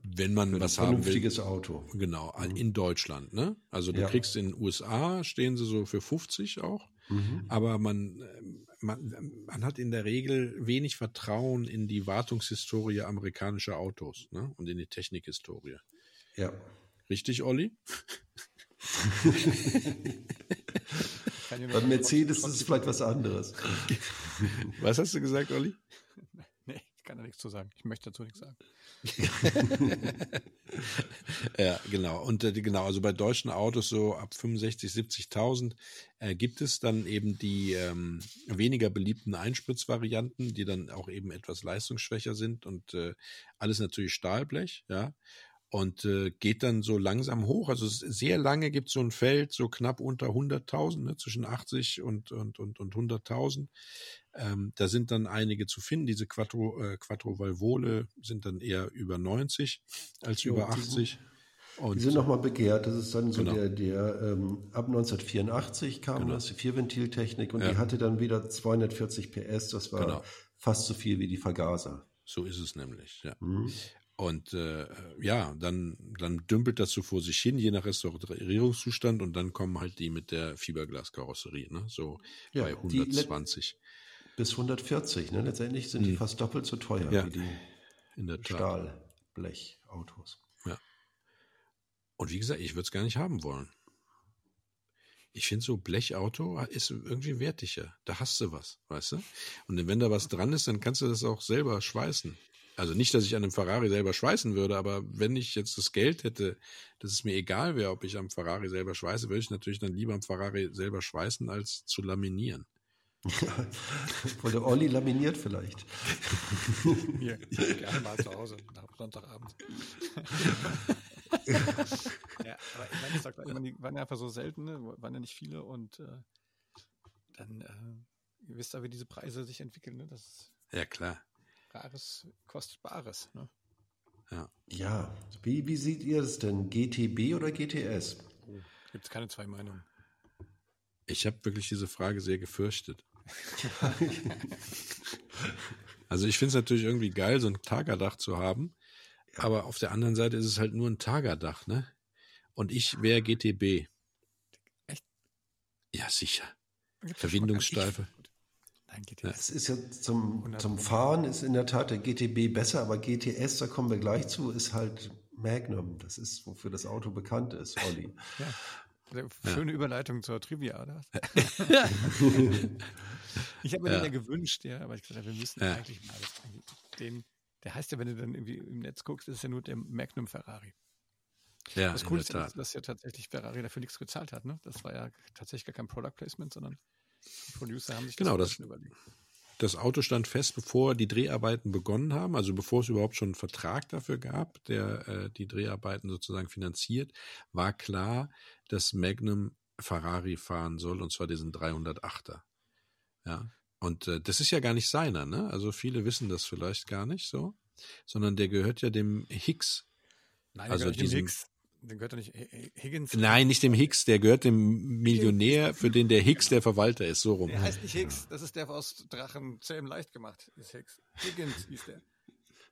Wenn man was haben will. Vernünftiges Auto. Genau, mhm. in Deutschland, ne? Also du ja. kriegst in den USA, stehen sie so für 50 auch. Mhm. Aber man, man, man hat in der Regel wenig Vertrauen in die Wartungshistorie amerikanischer Autos ne? und in die Technikhistorie. Ja. Richtig, Olli? Bei Mercedes ist es vielleicht was anderes. Was hast du gesagt, Olli? Nee, ich kann da nichts zu sagen. Ich möchte dazu nichts sagen. ja, genau. Und äh, genau, also bei deutschen Autos so ab 65, 70.000 äh, gibt es dann eben die ähm, weniger beliebten Einspritzvarianten, die dann auch eben etwas leistungsschwächer sind und äh, alles natürlich Stahlblech, ja und äh, geht dann so langsam hoch. Also sehr lange gibt es so ein Feld, so knapp unter 100.000, ne, zwischen 80 und, und, und, und 100.000. Ähm, da sind dann einige zu finden. Diese Quattro, äh, Quattro Valvole sind dann eher über 90 als jo, über 80. Und die sind nochmal begehrt. Das ist dann so genau. der, der ähm, ab 1984 kam genau. das, die Vierventiltechnik und ja. die hatte dann wieder 240 PS. Das war genau. fast so viel wie die Vergaser. So ist es nämlich, ja. Mhm. Und äh, ja, dann, dann dümpelt das so vor sich hin, je nach Restaurierungszustand, und dann kommen halt die mit der Fiberglaskarosserie, ne? So ja, bei 120. Bis 140, ne? Letztendlich sind hm. die mhm. fast doppelt so teuer ja, wie die Stahlblechautos. Ja. Und wie gesagt, ich würde es gar nicht haben wollen. Ich finde so Blechauto ist irgendwie wertiger. Da hast du was, weißt du? Und wenn da was dran ist, dann kannst du das auch selber schweißen. Also nicht, dass ich an einem Ferrari selber schweißen würde, aber wenn ich jetzt das Geld hätte, dass es mir egal wäre, ob ich am Ferrari selber schweiße, würde ich natürlich dann lieber am Ferrari selber schweißen, als zu laminieren. Ja, der Olli laminiert vielleicht. Hier, gerne mal zu Hause, nach Sonntagabend. ja, aber ich meine, ich sag, die waren ja einfach so selten, ne? waren ja nicht viele und äh, dann, äh, ihr wisst ja, wie diese Preise sich entwickeln. Ne? Das ja, klar. Rares kostet Bares. Ne? Ja. ja. Wie, wie seht ihr das denn? GTB oder GTS? Oh, Gibt es keine zwei Meinungen. Ich habe wirklich diese Frage sehr gefürchtet. also ich finde es natürlich irgendwie geil, so ein Tagerdach zu haben. Aber auf der anderen Seite ist es halt nur ein Tagerdach, ne? Und ich wäre GTB. Echt? Ja, sicher. Verbindungssteife. Nein, GTS. Es ist ja zum, zum Fahren ist in der Tat der GTB besser, aber GTS, da kommen wir gleich zu, ist halt Magnum. Das ist, wofür das Auto bekannt ist, Olli. Ja. Schöne ja. Überleitung zur Trivia, oder? ich habe mir ja. den ja gewünscht, ja, aber ich gesagt, wir müssen ja. eigentlich mal den, der heißt ja, wenn du dann irgendwie im Netz guckst, ist ja nur der Magnum Ferrari. Ja, das Coole ist ja, dass ja tatsächlich Ferrari dafür nichts gezahlt hat. Ne? Das war ja tatsächlich gar kein Product Placement, sondern die Producer haben sich genau, das, das überlegt. Das Auto stand fest, bevor die Dreharbeiten begonnen haben, also bevor es überhaupt schon einen Vertrag dafür gab, der äh, die Dreharbeiten sozusagen finanziert, war klar, dass Magnum Ferrari fahren soll, und zwar diesen 308er. Ja. Und äh, das ist ja gar nicht seiner, ne? Also viele wissen das vielleicht gar nicht so, sondern der gehört ja dem Hicks. Nein, also diesem, Hicks. Den gehört doch nicht Higgins? Nein, nicht dem Hicks, der gehört dem Millionär, für den der Hicks der Verwalter ist, so rum. Der heißt nicht Hicks, das ist der aus Drachen Zähm leicht gemacht, ist Hicks. Higgins hieß der.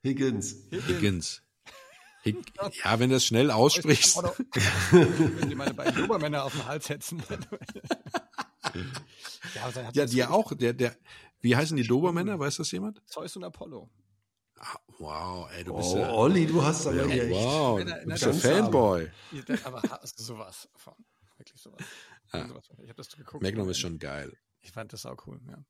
Higgins. Higgins. Hig ja, wenn du das schnell aussprichst. wenn die meine beiden Obermänner auf den Hals setzen. ja, ja die ja auch, der, der, wie heißen die Dobermänner? Weiß das jemand? Zeus und Apollo. Ah, wow, ey, du bist oh, ja. Olli, du hast aber ja, echt. Wow, du bist ein Fanboy. Aber hast du sowas von? Wirklich sowas. Ja. sowas ich habe das geguckt. Magnum ist schon geil. Ich fand das auch cool, ja.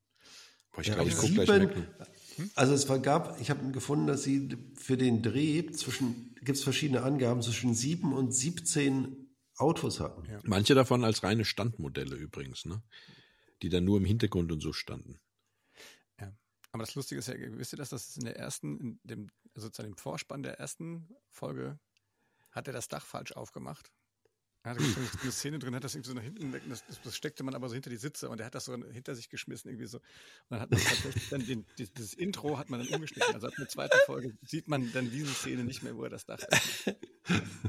Boah, ich ja, glaube, ich gucke gleich Magnum. Hm? Also es war, gab, ich habe gefunden, dass sie für den Dreh zwischen, gibt es verschiedene Angaben, zwischen sieben und 17 Autos hatten. Ja. Manche davon als reine Standmodelle übrigens, ne? Die dann nur im Hintergrund und so standen. Aber das Lustige ist ja, wisst ihr das, dass es in der ersten, in dem, zu dem Vorspann der ersten Folge, hat er das Dach falsch aufgemacht. Gibt es eine Szene drin, hat das irgendwie so nach hinten weg, das, das, steckte man aber so hinter die Sitze und er hat das so hinter sich geschmissen, irgendwie so. Und dann hat man tatsächlich dann den, dieses Intro hat man dann umgeschnitten. Also ab der zweiten Folge sieht man dann diese Szene nicht mehr, wo er das Dach hat.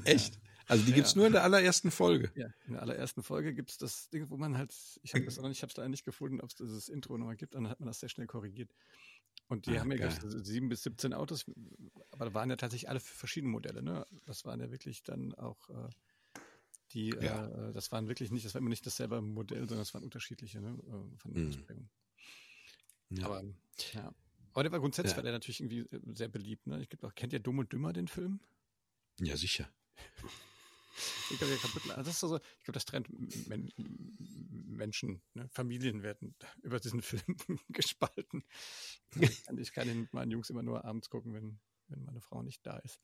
Echt? Also die ja, gibt's nur in der allerersten Folge. Ja, in der allerersten Folge gibt's das Ding, wo man halt, ich habe das noch nicht, ich habe es leider nicht gefunden, ob es dieses Intro nochmal gibt, und dann hat man das sehr schnell korrigiert. Und die ah, haben ja gleich sieben bis 17 Autos, aber da waren ja tatsächlich alle verschiedene Modelle, ne? Das waren ja wirklich dann auch äh, die, ja. äh, das waren wirklich nicht, das war immer nicht dasselbe Modell, sondern es waren unterschiedliche, ne? Äh, von mhm. Ja. Aber ja. Aber der war grundsätzlich ja. war der natürlich irgendwie äh, sehr beliebt, ne? Ich glaube auch, kennt ihr Dumm und Dümmer den Film? Ja, sicher. Ich glaube, kaputt. Also das ist so, ich glaube, das trennt Men Menschen, ne? Familien werden über diesen Film gespalten. Ich kann, ich kann ihn mit meinen Jungs immer nur abends gucken, wenn, wenn meine Frau nicht da ist.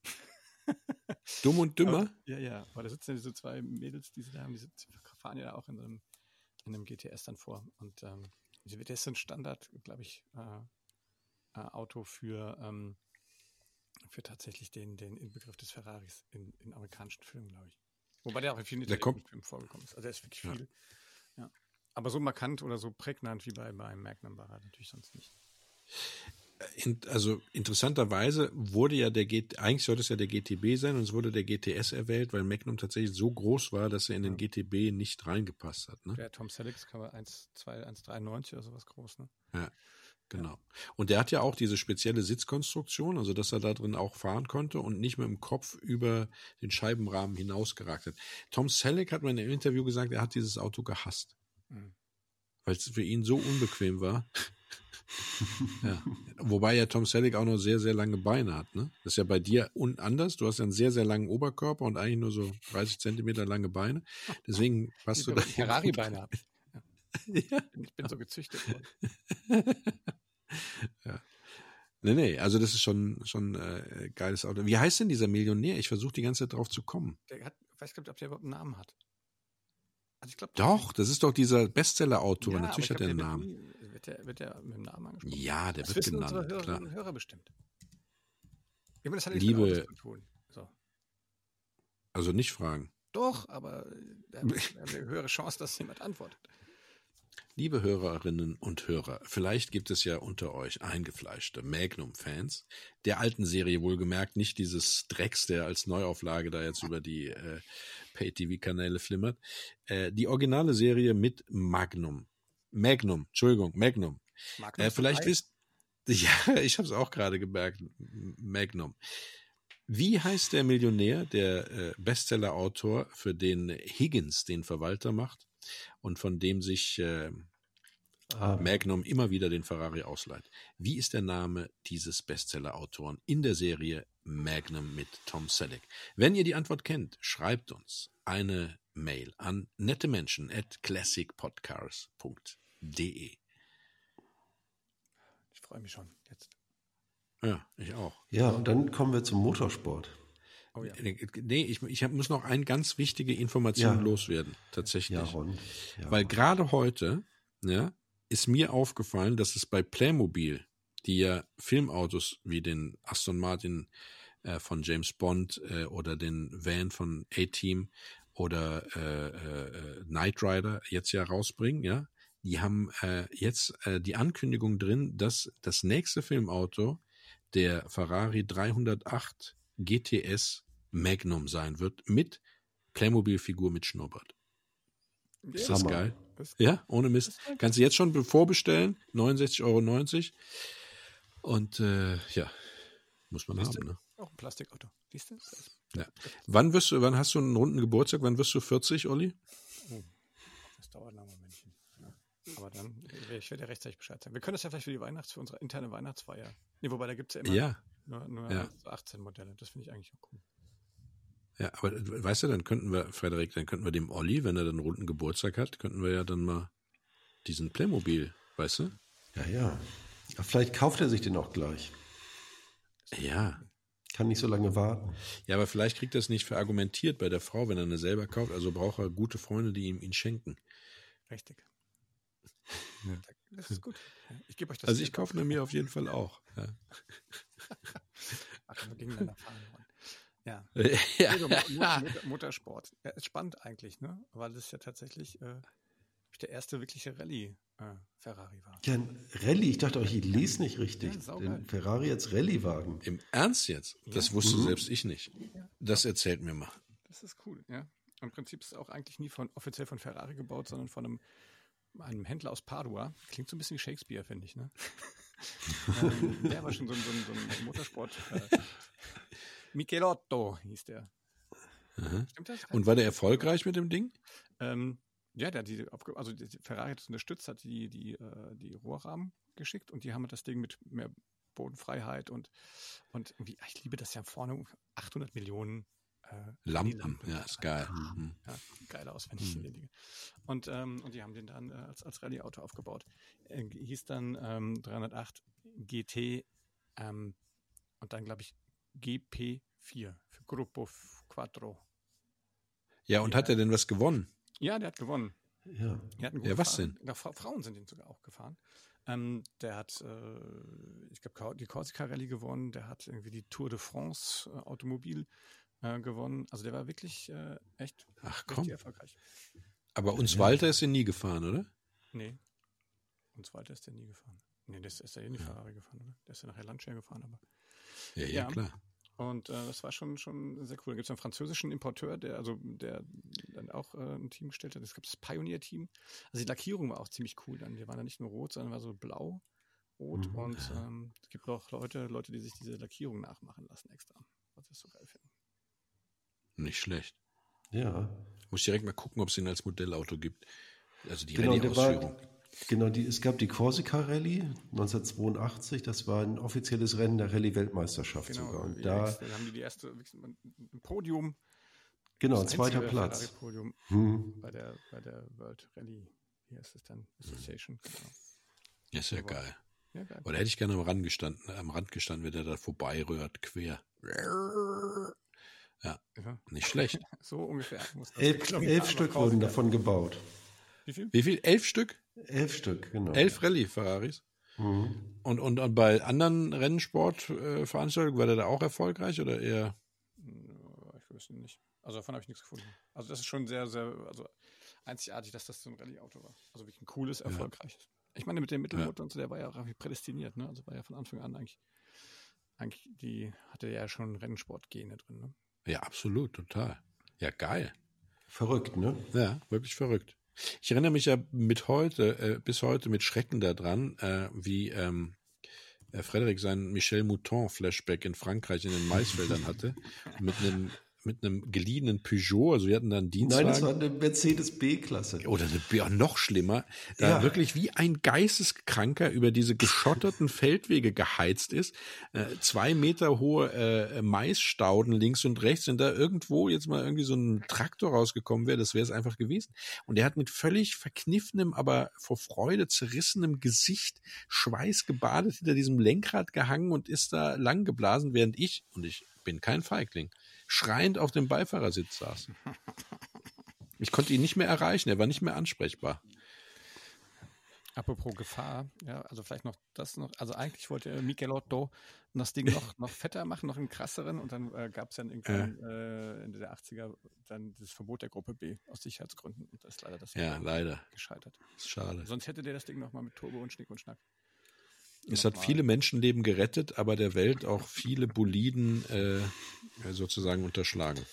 Dumm und dümmer? Aber, ja, ja. Aber da sitzen ja diese zwei Mädels, die sie da haben, die fahren ja auch in einem, in einem GTS dann vor. Und ähm, das ist ein Standard, glaube ich, äh, äh, Auto für, ähm, für tatsächlich den, den Inbegriff des Ferraris in, in amerikanischen Filmen, glaube ich. Wobei der auch in vielen italienischen Filmen vorgekommen ist. Also der ist wirklich viel. Ja. Aber so markant oder so prägnant wie bei, bei Magnum war er natürlich sonst nicht. In, also interessanterweise wurde ja der G eigentlich sollte es ja der GTB sein und es wurde der GTS erwählt, weil Magnum tatsächlich so groß war, dass er in den ja. GTB nicht reingepasst hat. Ne? Der Tom Selleck kann man 1,93 oder sowas groß, ne? Ja. Genau. Und der hat ja auch diese spezielle Sitzkonstruktion, also dass er da drin auch fahren konnte und nicht mit dem Kopf über den Scheibenrahmen hinausgeragt hat. Tom Selleck hat mal in einem Interview gesagt, er hat dieses Auto gehasst. Mhm. Weil es für ihn so unbequem war. ja. Wobei ja Tom Selleck auch noch sehr, sehr lange Beine hat. Ne? Das ist ja bei dir un anders. Du hast ja einen sehr, sehr langen Oberkörper und eigentlich nur so 30 Zentimeter lange Beine. Deswegen passt du da. Ferrari-Beine. Ja. Ich bin so gezüchtet worden. ja. Nee, nee, also das ist schon, schon äh, geiles Auto. Wie heißt denn dieser Millionär? Ich versuche die ganze Zeit drauf zu kommen. Der hat, weiß gar nicht, ob der überhaupt einen Namen hat. Also ich glaub, doch, das ist doch dieser Bestseller-Autor. Ja, Natürlich hat er einen Namen. Nie, wird, der, wird der mit dem Namen angesprochen? Ja, der das wird genannt. Hörer, klar. Hörer bestimmt. Ich meine, das hat Liebe, zu tun. So. Also nicht fragen. Doch, aber wir haben eine höhere Chance, dass jemand antwortet. Liebe Hörerinnen und Hörer, vielleicht gibt es ja unter euch eingefleischte Magnum-Fans, der alten Serie wohlgemerkt, nicht dieses Drecks, der als Neuauflage da jetzt über die äh, Pay-TV-Kanäle flimmert, äh, die originale Serie mit Magnum. Magnum, Entschuldigung, Magnum. Magnum äh, vielleicht wisst, ja, ich habe es auch gerade gemerkt, Magnum. Wie heißt der Millionär, der äh, Bestseller-Autor, für den Higgins den Verwalter macht? Und von dem sich äh, ah. Magnum immer wieder den Ferrari ausleiht. Wie ist der Name dieses Bestseller-Autoren in der Serie Magnum mit Tom Selleck? Wenn ihr die Antwort kennt, schreibt uns eine Mail an nettemenschen at classicpodcars.de. Ich freue mich schon jetzt. Ja, ich auch. Ja, und dann kommen wir zum Motorsport. Oh ja. Äh, nee, ich, ich hab, muss noch eine ganz wichtige Information ja. loswerden, tatsächlich. Ja, Ron. Ja. Weil gerade heute ja, ist mir aufgefallen, dass es bei Playmobil, die ja Filmautos wie den Aston Martin äh, von James Bond äh, oder den Van von A-Team oder äh, äh, Knight Rider jetzt ja rausbringen, ja, die haben äh, jetzt äh, die Ankündigung drin, dass das nächste Filmauto der Ferrari 308 GTS Magnum sein wird mit Playmobil-Figur mit Schnurrbart. Ist das Hammer. geil? Ja, ohne Mist. Kannst du jetzt schon vorbestellen, 69,90 Euro. Und äh, ja, muss man Siehst haben. Ne? Auch ein Plastikauto. Siehst du? Ja. Wann wirst du, wann hast du einen runden Geburtstag? Wann wirst du 40, Olli? Oh, das dauert noch ein Momentchen. Ja. Aber dann, ich werde ja rechtzeitig Bescheid sagen. Wir können das ja vielleicht für die Weihnachts-, für unsere interne Weihnachtsfeier. Nee, wobei da gibt es ja immer ja. Nur, nur ja. 18 Modelle. Das finde ich eigentlich auch cool. Ja, aber weißt du, dann könnten wir, Frederik, dann könnten wir dem Olli, wenn er dann einen runden Geburtstag hat, könnten wir ja dann mal diesen Playmobil, weißt du? Ja, ja. ja vielleicht kauft er sich den auch gleich. Ja. Kann nicht so lange warten. Ja, aber vielleicht kriegt er es nicht verargumentiert bei der Frau, wenn er eine selber kauft. Also braucht er gute Freunde, die ihm ihn schenken. Richtig. Ja. Das ist gut. Ich gebe euch das. Also ich kaufe mir auf jeden Fall auch. Ja. Ach, wir gegeneinander fahren wollen. Ja. ja. Also, Motor, Motorsport. Ja, ist spannend eigentlich, ne? Weil es ja tatsächlich äh, der erste wirkliche Rallye-Ferrari äh, war. Ja, ein Rallye. Ich dachte auch, ich lese nicht richtig. Ja, Ferrari als Rallye-Wagen. Im Ernst jetzt? Das ja. wusste mhm. selbst ich nicht. Das erzählt mir mal. Das ist cool, ja. Im Prinzip ist es auch eigentlich nie von offiziell von Ferrari gebaut, sondern von einem, einem Händler aus Padua. Klingt so ein bisschen wie Shakespeare, finde ich, ne? ähm, der war schon so, so, so ein Motorsport. Äh, Michelotto hieß der. Stimmt das? Und war der erfolgreich mit dem Ding? Ähm, ja, der hat die, also die Ferrari hat es unterstützt, hat die, die, äh, die Rohrrahmen geschickt und die haben das Ding mit mehr Bodenfreiheit und, und irgendwie, ich liebe das ja vorne, 800 Millionen Lampen, ja, ist geil. Mhm. Ja, geil aus, wenn ich mhm. die Und, ähm, und die haben den dann äh, als, als Rallye-Auto aufgebaut. Äh, hieß dann ähm, 308 GT ähm, und dann, glaube ich, GP4 für Gruppo Quattro. Ja, und ja. hat er denn was gewonnen? Ja, der hat gewonnen. Ja, ja was denn? Ja, Frauen sind ihn sogar auch gefahren. Ähm, der hat, äh, ich glaube, die Corsica Rallye gewonnen. Der hat irgendwie die Tour de France äh, Automobil äh, gewonnen. Also der war wirklich äh, echt Ach, komm. erfolgreich. Aber uns ja. Walter ist er nie gefahren, oder? Nee. Uns Walter ist der nie gefahren. Nee, der ist, ja eh nicht ja. Ferrari gefahren, oder? Der ist ja nachher Landshare gefahren, aber. Ja, ja, ja. klar. Und äh, das war schon, schon sehr cool. Da gibt es einen französischen Importeur, der also der dann auch äh, ein Team gestellt hat. Es gab das Pioneer-Team. Also die Lackierung war auch ziemlich cool. Dann, die waren ja nicht nur rot, sondern war so blau, rot. Mhm. Und ähm, es gibt auch Leute, Leute, die sich diese Lackierung nachmachen lassen extra. Was ich so geil finde. Nicht schlecht. Ja. Muss direkt mal gucken, ob es ihn als Modellauto gibt. Also die genau, Rallye-Ausführung. Genau, die, es gab die Corsica Rallye 1982, das war ein offizielles Rennen der Rallye-Weltmeisterschaft genau, sogar. Und da, da haben die die erste ein Podium. Genau, zweiter Platz. Podium hm. bei, der, bei der World Rallye, wie heißt es dann? Association. Genau. Ja, ist ja geil. Ja, geil. Oder hätte ich gerne am Rand gestanden, am Rand gestanden, wenn der da vorbeirührt, quer. Ja, ja. nicht schlecht. so ungefähr. elf, elf Stück wurden davon gebaut. Wie viel? Wie viel? Elf Stück? Elf Stück, genau. Elf Rallye-Ferraris. Mhm. Und, und, und bei anderen Rennsportveranstaltungen war der da auch erfolgreich oder eher? Ich wüsste nicht. Also davon habe ich nichts gefunden. Also das ist schon sehr, sehr also einzigartig, dass das so ein Rallye-Auto war. Also wirklich ein cooles, erfolgreiches. Ja. Ich meine, mit dem Mittelmotor ja. und so, der war ja auch prädestiniert, ne? Also war ja von Anfang an eigentlich, eigentlich die, hatte ja schon Rennsportgene drin, ne? Ja, absolut, total. Ja, geil. Verrückt, ne? Ja, wirklich verrückt. Ich erinnere mich ja mit heute, äh, bis heute mit Schrecken daran, äh, wie ähm, äh, Frederik sein Michel Mouton Flashback in Frankreich in den Maisfeldern hatte, mit einem mit einem geliehenen Peugeot, also wir hatten dann Dienstwagen. Nein, das war eine Mercedes B-Klasse. Oder eine B, noch schlimmer, da ja. wirklich wie ein Geisteskranker über diese geschotterten Feldwege geheizt ist, äh, zwei Meter hohe äh, Maisstauden links und rechts, wenn da irgendwo jetzt mal irgendwie so ein Traktor rausgekommen wäre, das wäre es einfach gewesen. Und er hat mit völlig verkniffenem, aber vor Freude zerrissenem Gesicht schweißgebadet hinter diesem Lenkrad gehangen und ist da lang geblasen, während ich, und ich bin kein Feigling, schreiend auf dem Beifahrersitz saß. Ich konnte ihn nicht mehr erreichen, er war nicht mehr ansprechbar. Apropos Gefahr, ja, also vielleicht noch das noch, also eigentlich wollte Michelotto das Ding noch, noch fetter machen, noch einen krasseren und dann äh, gab es dann irgendwann äh, Ende der 80er dann das Verbot der Gruppe B aus Sicherheitsgründen und das ist leider das ja, leider. gescheitert. Schade. Sonst hätte der das Ding nochmal mit Turbo und Schnick und Schnack es hat viele Menschenleben gerettet, aber der Welt auch viele Boliden äh, sozusagen unterschlagen.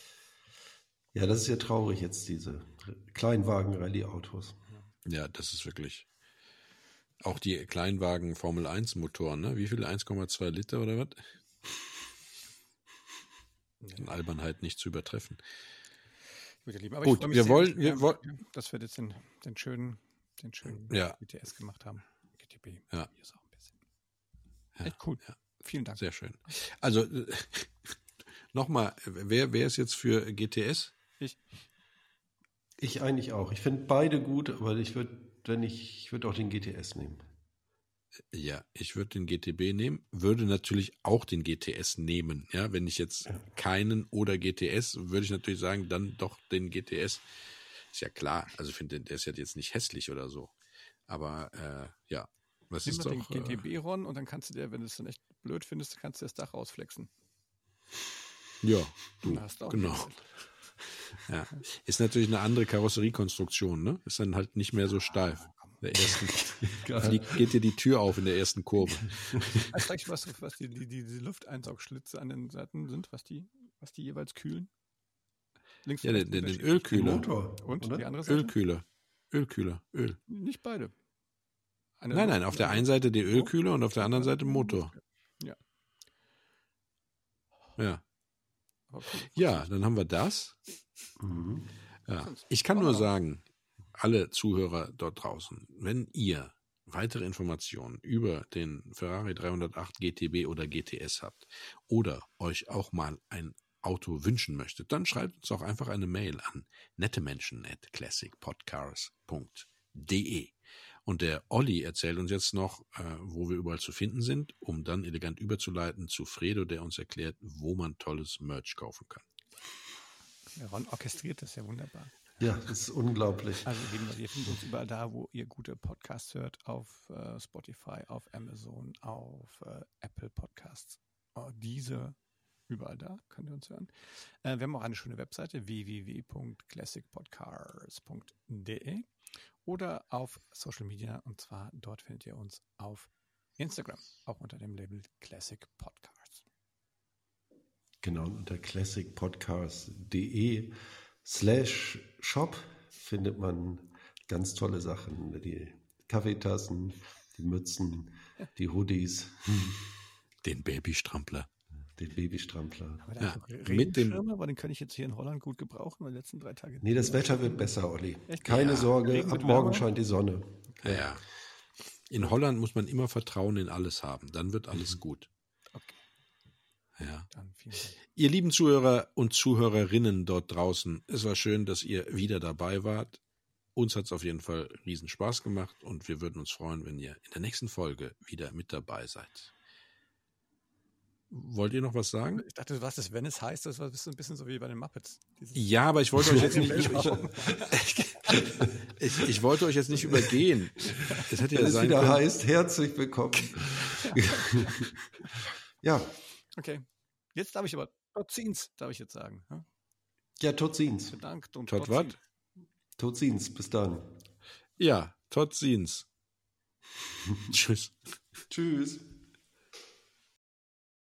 Ja, das ist ja traurig jetzt, diese Kleinwagen-Rallye-Autos. Ja, das ist wirklich. Auch die Kleinwagen Formel 1 Motoren, ne? Wie viel? 1,2 Liter oder was? Ja. Albernheit nicht zu übertreffen. Gut, Gut wir wollen, wir wollen, dass wir jetzt den, den schönen, den schönen ja. GTS gemacht haben. GTB. Ja. Ja, Echt cool. Ja. Vielen Dank. Sehr schön. Also äh, nochmal, wer, wer ist jetzt für GTS? Ich. Ich eigentlich auch. Ich finde beide gut, aber ich würde, wenn ich, ich würde auch den GTS nehmen. Ja, ich würde den GTB nehmen, würde natürlich auch den GTS nehmen. Ja, wenn ich jetzt ja. keinen oder GTS, würde ich natürlich sagen, dann doch den GTS. Ist ja klar. Also ich finde, der ist ja jetzt nicht hässlich oder so. Aber äh, ja, was Nimm ist doch, den GTB-Ron und dann kannst du dir, wenn du es dann echt blöd findest, kannst du das Dach rausflexen. Ja, du, genau. Ja. Ist natürlich eine andere Karosseriekonstruktion, ne? Ist dann halt nicht mehr so steif. Der ersten, fliegt, geht dir die Tür auf in der ersten Kurve. Weißt du was, was die, die, die Lufteinsaugschlitze an den Seiten sind, was die, was die jeweils kühlen? Links ja, den, den, den Ölkühler. Motor, und oder? die andere Seite? Ölkühler. Ölkühler. Öl. Nicht beide. Eine nein, nein, auf der einen Seite die Ölkühle und auf der anderen Seite Motor. Ja. Ja. Ja, dann haben wir das. Mhm. Ja. Ich kann nur sagen, alle Zuhörer dort draußen, wenn ihr weitere Informationen über den Ferrari 308 GTB oder GTS habt oder euch auch mal ein Auto wünschen möchtet, dann schreibt uns auch einfach eine Mail an nettemenschen at classicpodcars.de. Und der Olli erzählt uns jetzt noch, äh, wo wir überall zu finden sind, um dann elegant überzuleiten zu Fredo, der uns erklärt, wo man tolles Merch kaufen kann. Ja, Ron orchestriert das ja wunderbar. Ja, das ist unglaublich. Also ihr findet uns überall da, wo ihr gute Podcasts hört, auf äh, Spotify, auf Amazon, auf äh, Apple Podcasts, oh, diese, überall da könnt ihr uns hören. Äh, wir haben auch eine schöne Webseite www.classicpodcasts.de oder auf Social Media und zwar dort findet ihr uns auf Instagram, auch unter dem Label Classic Podcasts. Genau, unter classicpodcast.de slash shop findet man ganz tolle Sachen. Die Kaffeetassen, die Mützen, die Hoodies. Den Babystrampler. Den Babystrampler. Aber ja, mit dem aber den kann ich jetzt hier in Holland gut gebrauchen, weil die letzten drei Tage. Nee, das Wetter wird besser, Olli. Echt? Keine ja, Sorge, ab morgen scheint die Sonne. Okay. Ja. In Holland muss man immer Vertrauen in alles haben. Dann wird alles mhm. gut. Okay. Ja. Ihr lieben Zuhörer und Zuhörerinnen dort draußen, es war schön, dass ihr wieder dabei wart. Uns hat es auf jeden Fall riesen Spaß gemacht und wir würden uns freuen, wenn ihr in der nächsten Folge wieder mit dabei seid. Wollt ihr noch was sagen? Ich dachte, was das, wenn es heißt, das war ein bisschen so wie bei den Muppets. ja, aber ich wollte euch jetzt nicht, ich, ich, ich, wollte euch jetzt nicht übergehen. Es hätte ja es wieder können. heißt, herzlich willkommen. ja. Okay. Jetzt darf ich aber Totzins, darf ich jetzt sagen. Ja, ja Totzins. Bedankt und Tot was? Totzins, bis dann. Ja, Totzins. Tschüss. Tschüss.